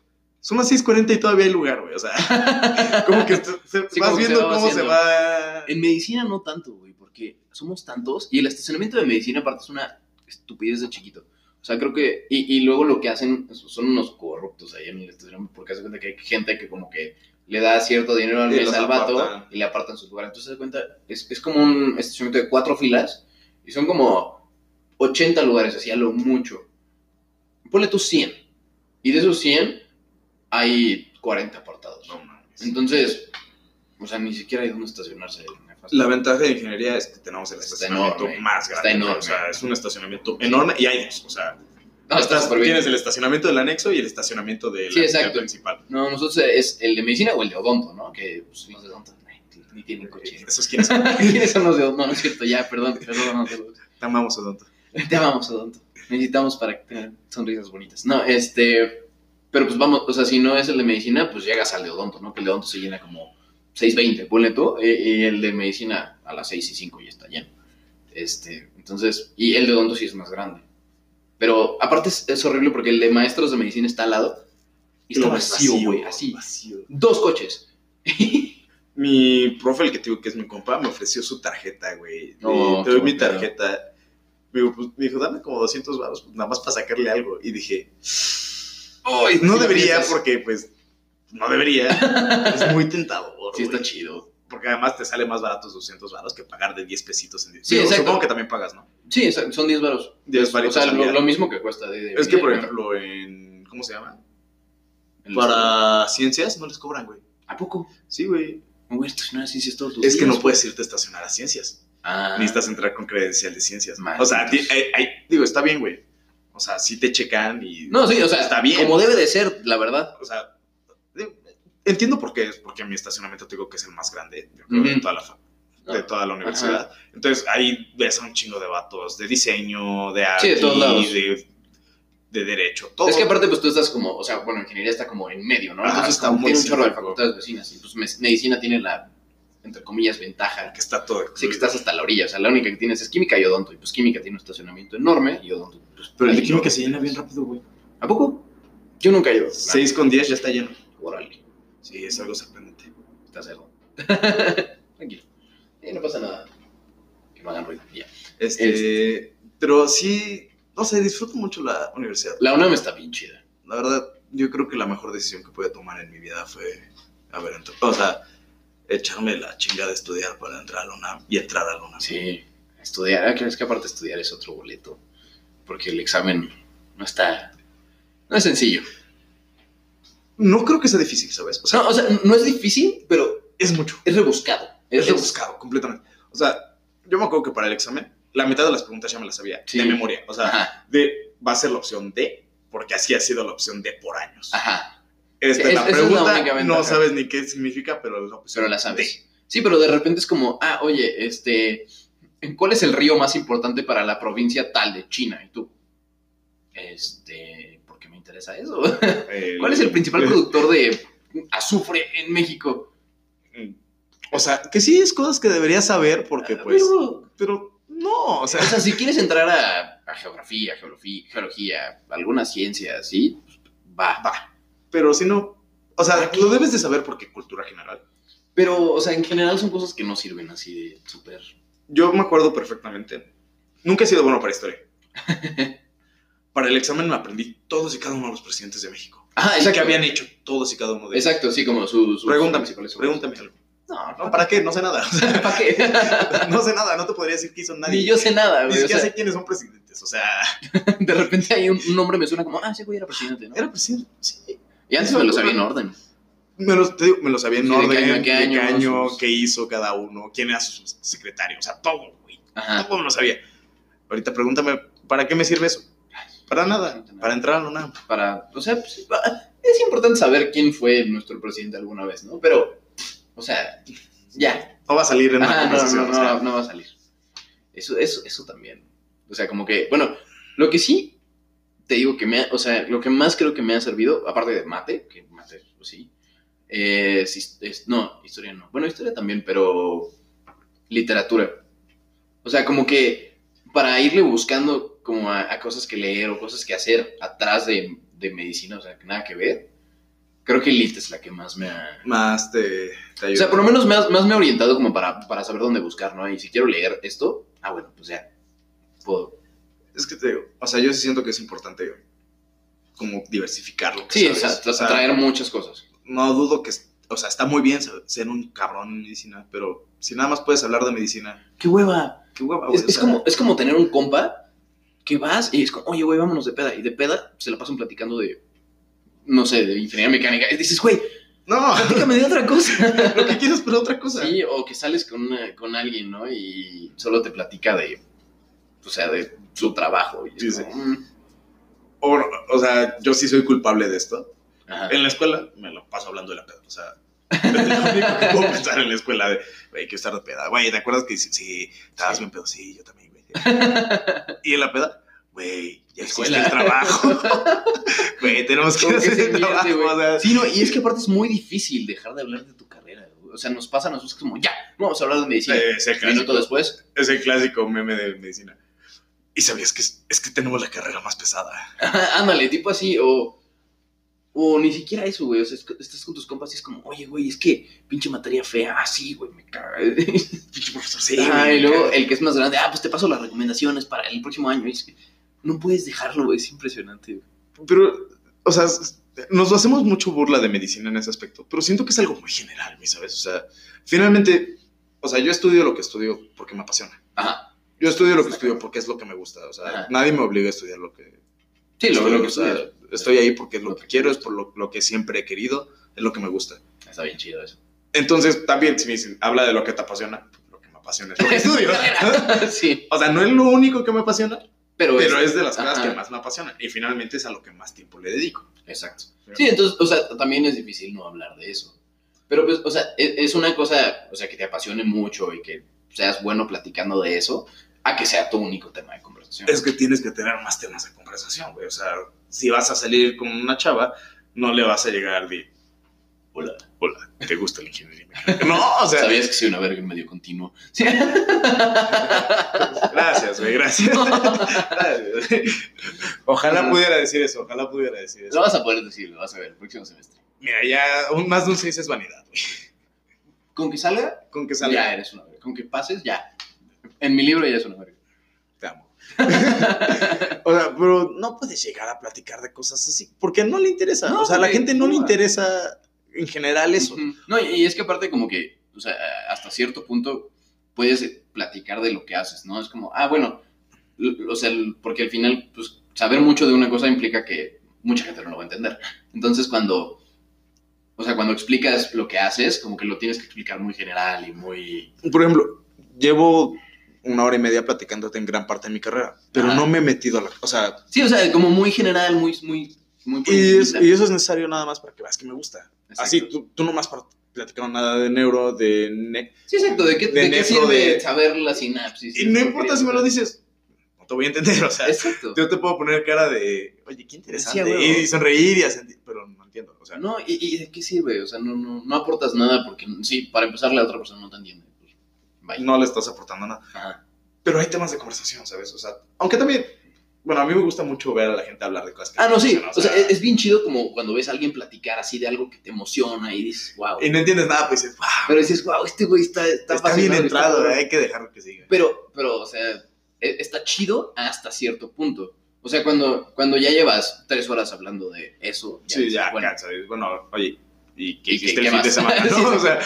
son las 6.40 y todavía hay lugar, güey. O sea, como que se- Sí, vas como que se viendo va cómo se haciendo. va... En medicina no tanto, güey, porque somos tantos y el estacionamiento de medicina aparte es una estupidez de chiquito. O sea, creo que, y, y luego lo que hacen son unos corruptos ahí en el estacionamiento, porque hace cuenta que hay gente que como que le da cierto dinero al mes al vato y le apartan su lugar. Entonces, se cuenta, es, es como un estacionamiento de cuatro filas y son como 80 lugares, así a lo mucho. Ponle tú 100. Y de esos 100 hay 40 apartados. No mames. Entonces, o sea, ni siquiera hay dónde estacionarse. La ventaja de ingeniería es que tenemos el Está estacionamiento enorme, más está grande. enorme. O sea, es un estacionamiento enorme y hay dos. O sea, No, está estás- tienes el estacionamiento del anexo y el estacionamiento de la Sí, principal. No, nosotros es el de medicina o el de odonto, ¿no? Que pues, los de odonto ni tienen coche. Esos quienes son. ¿Quiénes son los de odonto? No, no es cierto, ya, perdón, perdón. no, perdón. Te amamos, Odonto. Te amamos, odonto. Necesitamos para que tengan sonrisas bonitas. No, este. Pero pues vamos, o sea, si no es el de medicina, pues llegas al de odonto, ¿no? Que el de odonto se llena como 6.20, ponle tú, y, el de medicina a las 6 y 5 ya está lleno. Este, entonces, y el de odonto sí es más grande. Pero aparte es, es horrible porque el de maestros de medicina está al lado y está vacío, güey, así. vacío. Dos coches. Mi profe, el que te digo que es mi compa, me ofreció su tarjeta, güey. No, te doy mi tarjeta. Me dijo, pues, me dijo, dame como 200 baros, pues, nada más para sacarle algo. Y dije, "Ay, no sí debería porque, pues, no debería. es muy tentador, Sí, está chido. Porque además te sale más barato 200 baros que pagar de 10 pesitos en 10. Sí, exacto. Supongo que también pagas, ¿no? Sí, son 10 varos. 10 O sea, lo, mismo que cuesta de, de- Es que, por de- ejemplo, en... ¿Cómo se llama? en los- Para ciencias no les cobran, güey. ¿A poco? Sí, güey. Me voy a estacionar a ciencias todos los Es que no puedes irte a estacionar a ciencias. Ah, necesitas entrar con credencial de ciencias. O sea, hay- hay- digo, está bien, güey. O sea, sí te checan y... No, sí, o sea, Está bien. Como debe de ser, la verdad. O sea, entiendo por qué es, porque mi estacionamiento te digo que es el más grande yo creo, de, toda la, de toda la universidad. Entonces, ahí ves a un chingo de vatos de diseño, de arte, Sí, de todos lados. de, de derecho, todo. Es que aparte, pues tú estás como, o sea, bueno, ingeniería está como en medio, ¿no? Ajá, Entonces, está como muy tiene un chorro de facultades vecinas. Y pues me- medicina tiene la, entre comillas, ventaja. que está todo Sí, que excluido. estás hasta la orilla. O sea, la única que tienes es química y odonto. Y pues química tiene un estacionamiento enorme y odonto. Pues, Pero el de química se llena bien rápido, güey. ¿A poco? Yo nunca he ido. 6 con 10 ya está lleno. Órale. Sí, es algo sorprendente. Está cerdo. Tranquilo. Eh, no pasa nada. Que me hagan ruido. Ya. Este, Pero sí, no sé, disfruto mucho la universidad. La UNAM está bien chida. La verdad, yo creo que la mejor decisión que pude tomar en mi vida fue haber entrado. O sea, echarme la chinga de estudiar para entrar a la UNAM y entrar a la UNAM. Sí, estudiar. Ah, que es que aparte estudiar es otro boleto. Porque el examen no está. No es sencillo. No creo que sea difícil, ¿sabes? O sea, No, o sea, no es difícil, pero es mucho. es rebuscado. Es rebuscado completamente. O sea, yo me acuerdo que para el examen, la mitad de las preguntas ya me las sabía Sí. de memoria. O sea, Ajá, de, va a ser la opción D, porque así ha sido la opción D por años. ajá. Es- la esa es la pregunta, no sabes ni qué significa, pero la opción Pero la sabes. Sí, pero de repente es como, ah, oye, este. ¿Cuál es el río más importante para la provincia tal de China? Y tú. Este. ¿Por qué me interesa eso? El- ¿Cuál es el principal productor de azufre en México? O sea, que sí es cosas que deberías saber porque pues... Pero, Pero no, o sea... o sea, si quieres entrar a, a geografía, geología, alguna ciencia, ¿sí? Pues, va. Va. Pero si no... O sea, Aquí. lo debes de saber porque cultura general. Pero, o sea, en general son cosas que no sirven así de súper. Yo me acuerdo perfectamente. Nunca he sido bueno para historia. para el examen me aprendí todos y cada uno de los presidentes de México. Ah, ¿Y exacto. qué habían hecho todos y cada uno de ellos? Exacto, sí, como sus. Pregúntame, principales obras. pregúntame algo. No, No, ¿para qué? No sé nada. ¿Para qué? no sé nada, no te podría decir qué hizo nadie. Ni yo sé nada, Ni güey. o siquiera sea, sé quiénes son presidentes. O sea, de repente hay un, un nombre me suena como, ah, ese güey era presidente, ¿no? era presidente. Sí. Y antes me lo sabía en orden. Me los, te digo, me lo sabía en Sí, de qué orden, año qué año, qué hizo cada uno, quién era su secretario. O sea, todo, güey. Ajá. Todo me lo sabía. Ahorita pregúntame, ¿para qué me sirve eso? Para nada. Para entrar a la UNAM. Para, o sea, pues, es importante saber quién fue nuestro presidente alguna vez, ¿no? Pero, o sea, ya. No va a salir en una Ajá, no, conversación. no, o sea. no, no va a salir. Eso, eso, eso también. O sea, como que, bueno, lo que sí te digo que me ha, o sea, lo que más creo que me ha servido, aparte de mate, que mate, pues sí, es, es- no, historia no. Bueno, historia también, pero literatura. O sea, como que para irle buscando como a, a cosas que leer o cosas que hacer atrás de, de medicina, o sea, que nada que ver, Creo que Elite es la que más me ha... Más te, te O ayuda. sea, por lo menos más, más me ha orientado como para, para saber dónde buscar, ¿no? Y si quiero leer esto, ah, bueno, pues ya. Puedo. Es que te digo, o sea, yo sí siento que es importante como diversificar lo que Sí, o sabes. sea, tra- traer muchas cosas. no dudo que, o sea, está muy bien ser un cabrón en medicina, pero si nada más puedes hablar de medicina, ¡Qué hueva! qué hueva, güey. Es, como, es como tener un compa que vas y es como, oye, güey, vámonos de peda. Y de peda se la pasan platicando de, no sé, de ingeniería mecánica. Y dices, güey, No, platícame de otra cosa. lo que quieres, pero otra cosa. Sí, o que sales con, una- con alguien, ¿no? Y solo te platica de, o sea, de su trabajo. Y Sí, como, mm, O, o sea, yo sí soy culpable de esto. ajá. En la escuela me lo paso hablando de la peda. O sea, lo único que puedo pensar en la escuela de, güey, quiero estar de peda. Güey, ¿te acuerdas que sí, sí estabas Sí. bien pedo? Sí, yo también, güey. y en la peda, güey, ya Escuela. el trabajo. Güey, tenemos que hacer se el invierte, trabajo. güey. o sea, Sí, no, y es que aparte es muy difícil dejar de hablar de tu carrera. güey. O sea, nos pasa a nosotros como, ya, vamos a hablar de medicina. eh, es el Un minuto clásico, después, es el clásico meme de medicina. Y sabías que es, es que tenemos la carrera más pesada. Ándale, tipo así, o, o ni siquiera eso, güey. O sea, es estás con tus compas y es como, oye, güey, es que pinche materia fea. Ah, sí, güey, me caga. Pinche profesor, sí. Güey, y luego el que es más grande, ah, pues te paso las recomendaciones para el próximo año. Y es que no puedes dejarlo, güey, es impresionante. güey. Pero, o sea, nos hacemos mucho burla de medicina en ese aspecto, pero siento que es algo muy general, ¿me ¿sabes? O sea, finalmente, o sea, yo estudio lo que estudio porque me apasiona. Ajá. Yo estudio lo que estudio porque es lo que me gusta. O sea, Ajá. nadie me obliga a estudiar lo que Sí, lo, estudio, lo que o sea. Estoy ahí porque es lo que quiero, es por lo, lo que siempre he querido, es lo que me gusta. Está bien chido eso. Entonces, también, si me dicen, habla de lo que te apasiona, lo que me apasiona es lo que estudio. sí, o sea, no es lo único que me apasiona, pero, pero es de las cosas ajá. que más me apasionan. Y finalmente es a lo que más tiempo le dedico. Exacto. Sí, entonces, o sea, también es difícil no hablar de eso. Pero, pues, o sea, es, es una cosa, o sea, que te apasione mucho y que seas bueno platicando de eso, a que sea tu único tema de conversación. es que tienes que tener más temas de conversación, güey. O sea, si vas a salir con una chava, no le vas a llegar de, Hola. hola, ¿te gusta la ingeniería mecánica? No, o sea, ¿Sabías que soy una verga en medio continuo? Sí. gracias, güey, gracias. Gracias. Ojalá pudiera decir eso, ojalá pudiera decir Lo eso. vas a poder decir, lo vas a ver el próximo semestre. Mira, ya un, más de un 6 es vanidad, güey. Con que salga, Con que salga, ya eres una verga. Con que pases, ya. En mi libro ya es una verga. te amo. o sea, pero no puedes llegar a platicar de cosas así, porque no le interesa. No, o sea, a la gente no le interesa en general eso. No, y es que aparte como que, o sea, hasta cierto punto puedes platicar de lo que haces, ¿no? Es como, ah, bueno, o sea, porque al final, pues, saber mucho de una cosa implica que mucha gente no lo va a entender. Entonces, cuando, o sea, cuando explicas lo que haces, como que lo tienes que explicar muy general y muy... Por ejemplo, llevo una hora y media platicándote en gran parte de mi carrera, pero no me he metido a la... O sea, Sí, o sea, como muy general, muy, muy, muy... y, es- encimita. y eso es necesario nada más para que veas que me gusta. Exacto. Así, tú, tú nomás para platicar nada de neuro, de... ne- Sí, exacto, ¿de qué, de de qué sirve de- saber la sinapsis? Y no importa si me lo dices, no te voy a entender, o sea, Exacto. yo te puedo poner cara de, oye, qué interesante, Sí, y sonreír y asentir, pero no entiendo, o sea, No, ¿y, y de qué sirve? O sea, no, no, no aportas nada porque, sí, para empezar, la otra persona no te entiende. Bye. no le estás aportando nada. Ajá. Pero hay temas de conversación, ¿sabes? O sea, aunque también, bueno, a mí me gusta mucho ver a la gente hablar de cosas que Ah, no, sí. O sea, es, es bien chido como cuando ves a alguien platicar así de algo que te emociona y dices, wow. Y no entiendes nada, pues dices, wow, Pero dices, wow, este güey está, está, está, bien entrado, está- ¿eh? hay que dejarlo que siga. Pero, pero, o sea, e- está chido hasta cierto punto. O sea, cuando, cuando ya llevas tres horas hablando de eso. sí, dices, ya, bueno, cansa. Bueno, oye, ¿y qué ¿Y hiciste qué- el qué fin de más? semana? Sí, ¿no? sí, O sea,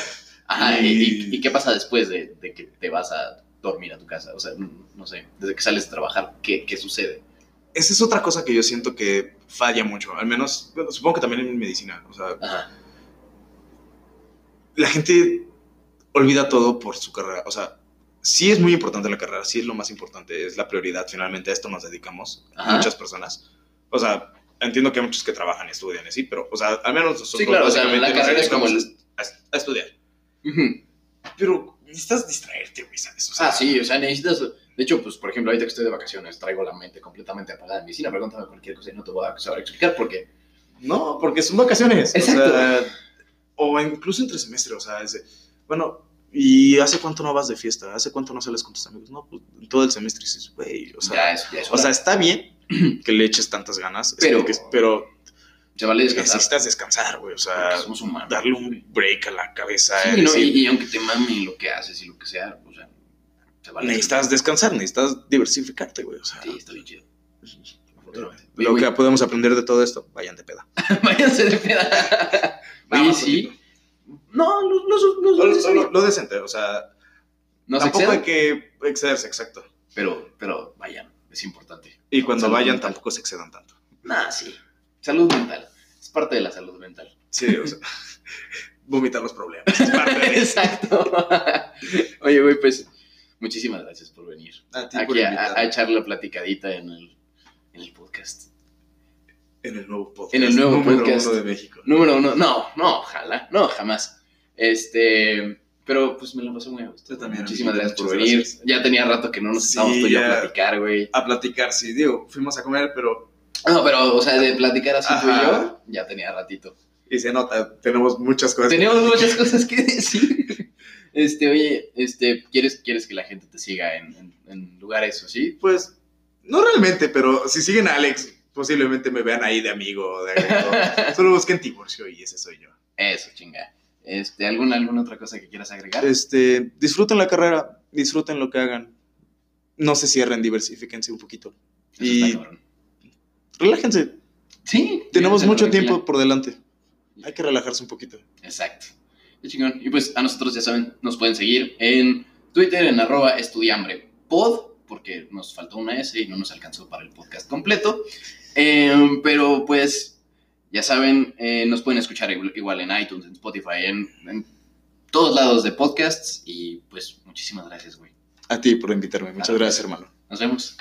Ajá, y, y- y- qué pasa después de, de que te vas a dormir a tu casa? O sea, no sé, desde que sales a trabajar, ¿qué, qué sucede? esa es otra cosa que yo siento que falla mucho, al menos, bueno, supongo que también en medicina, o sea, Ajá. la gente olvida todo por su carrera. O sea, sí es muy importante la carrera, sí es lo más importante, es la prioridad. Finalmente a esto nos dedicamos Ajá. muchas personas. O sea, entiendo que hay muchos que trabajan y estudian y así, pero, o sea, al menos nosotros Sí, claro, o sea, la carrera es como dedicamos a, a Pero necesitas distraerte, güey, ¿sabes? O sea, Ah, sí, o sea, necesitas. De hecho, pues, por ejemplo, ahorita que estoy de vacaciones, traigo la mente completamente apagada en medicina. Pregúntame cualquier cosa y no te voy a saber explicar porque. No, porque son vacaciones. Exacto. O, sea, o incluso entre semestre, o sea, es de, bueno, ¿y hace cuánto no vas de fiesta? ¿Hace cuánto no sales con tus amigos? No, pues todo el semestre dices, güey, o sea, ya es, ya es O sea, está bien que le eches tantas ganas, es Pero- porque- pero Se vale descansar. necesitas descansar, güey. O sea, porque somos humanos. darle un break a la cabeza. Sí, no, decir, y, y aunque te mame lo que haces y lo que sea, o sea, se vale. necesitas descansar, necesitas diversificarte, güey. O sea, Sí, está bien chido. lo que podemos aprender de todo esto, vayan de peda. Váyanse de peda. Oye, sí. No, los, los, los, Lo, los- lo- lo decente, o sea, no tampoco hay que excederse, exacto. pero, pero vayan, es importante. Y cuando vayan, tampoco se excedan tanto. Nah, sí. Salud mental. Es parte de la salud mental. Sí, o sea, vomitar los problemas. Es parte de eso. Exacto. Oye, güey, pues, muchísimas gracias por venir. A ti por Aquí a, a echar la platicadita en el, en el podcast. En el nuevo podcast. En el nuevo número podcast. uno de México. Número uno, no, no, ojalá, no, jamás. Este, pero pues me lo pasé muy a gusto. Yo también, Muchísimas amigo, gracias por venir. gracias. Ya tenía rato que no nos Sí, estábamos tú y yo a platicar, güey. A platicar, sí, digo, fuimos a comer, pero. No, pero, o sea, de platicar así tú y yo, ya tenía ratito. Y se nota, tenemos muchas cosas. Tenemos muchas cosas que decir. Este, oye, este, ¿quieres, quieres que la gente te siga en, en- en lugares así? Pues, no realmente, pero si siguen a Alex, posiblemente me vean ahí de amigo o de agrego. Solo busquen Tiburcio y ese soy yo. Eso, chinga. Este, ¿alguna, ¿Alguna otra cosa que quieras agregar? Este, disfruten la carrera, disfruten lo que hagan. No se cierren, diversifíquense un poquito. Eso y- está cabrón. Relájense, Sí. tenemos mucho tranquila. tiempo por delante. Hay que relajarse un poquito. Exacto. Qué chingón. Y pues a nosotros, ya saben, nos pueden seguir en Twitter, en arroba estudiambrepod, porque nos faltó una S y no nos alcanzó para el podcast completo. Em, pero pues, ya saben, eh, nos pueden escuchar igual igual en iTunes, en Spotify, en, en todos lados de podcasts. Y pues, muchísimas gracias, güey. A ti por invitarme. Muchas Claro. gracias, hermano. Nos vemos.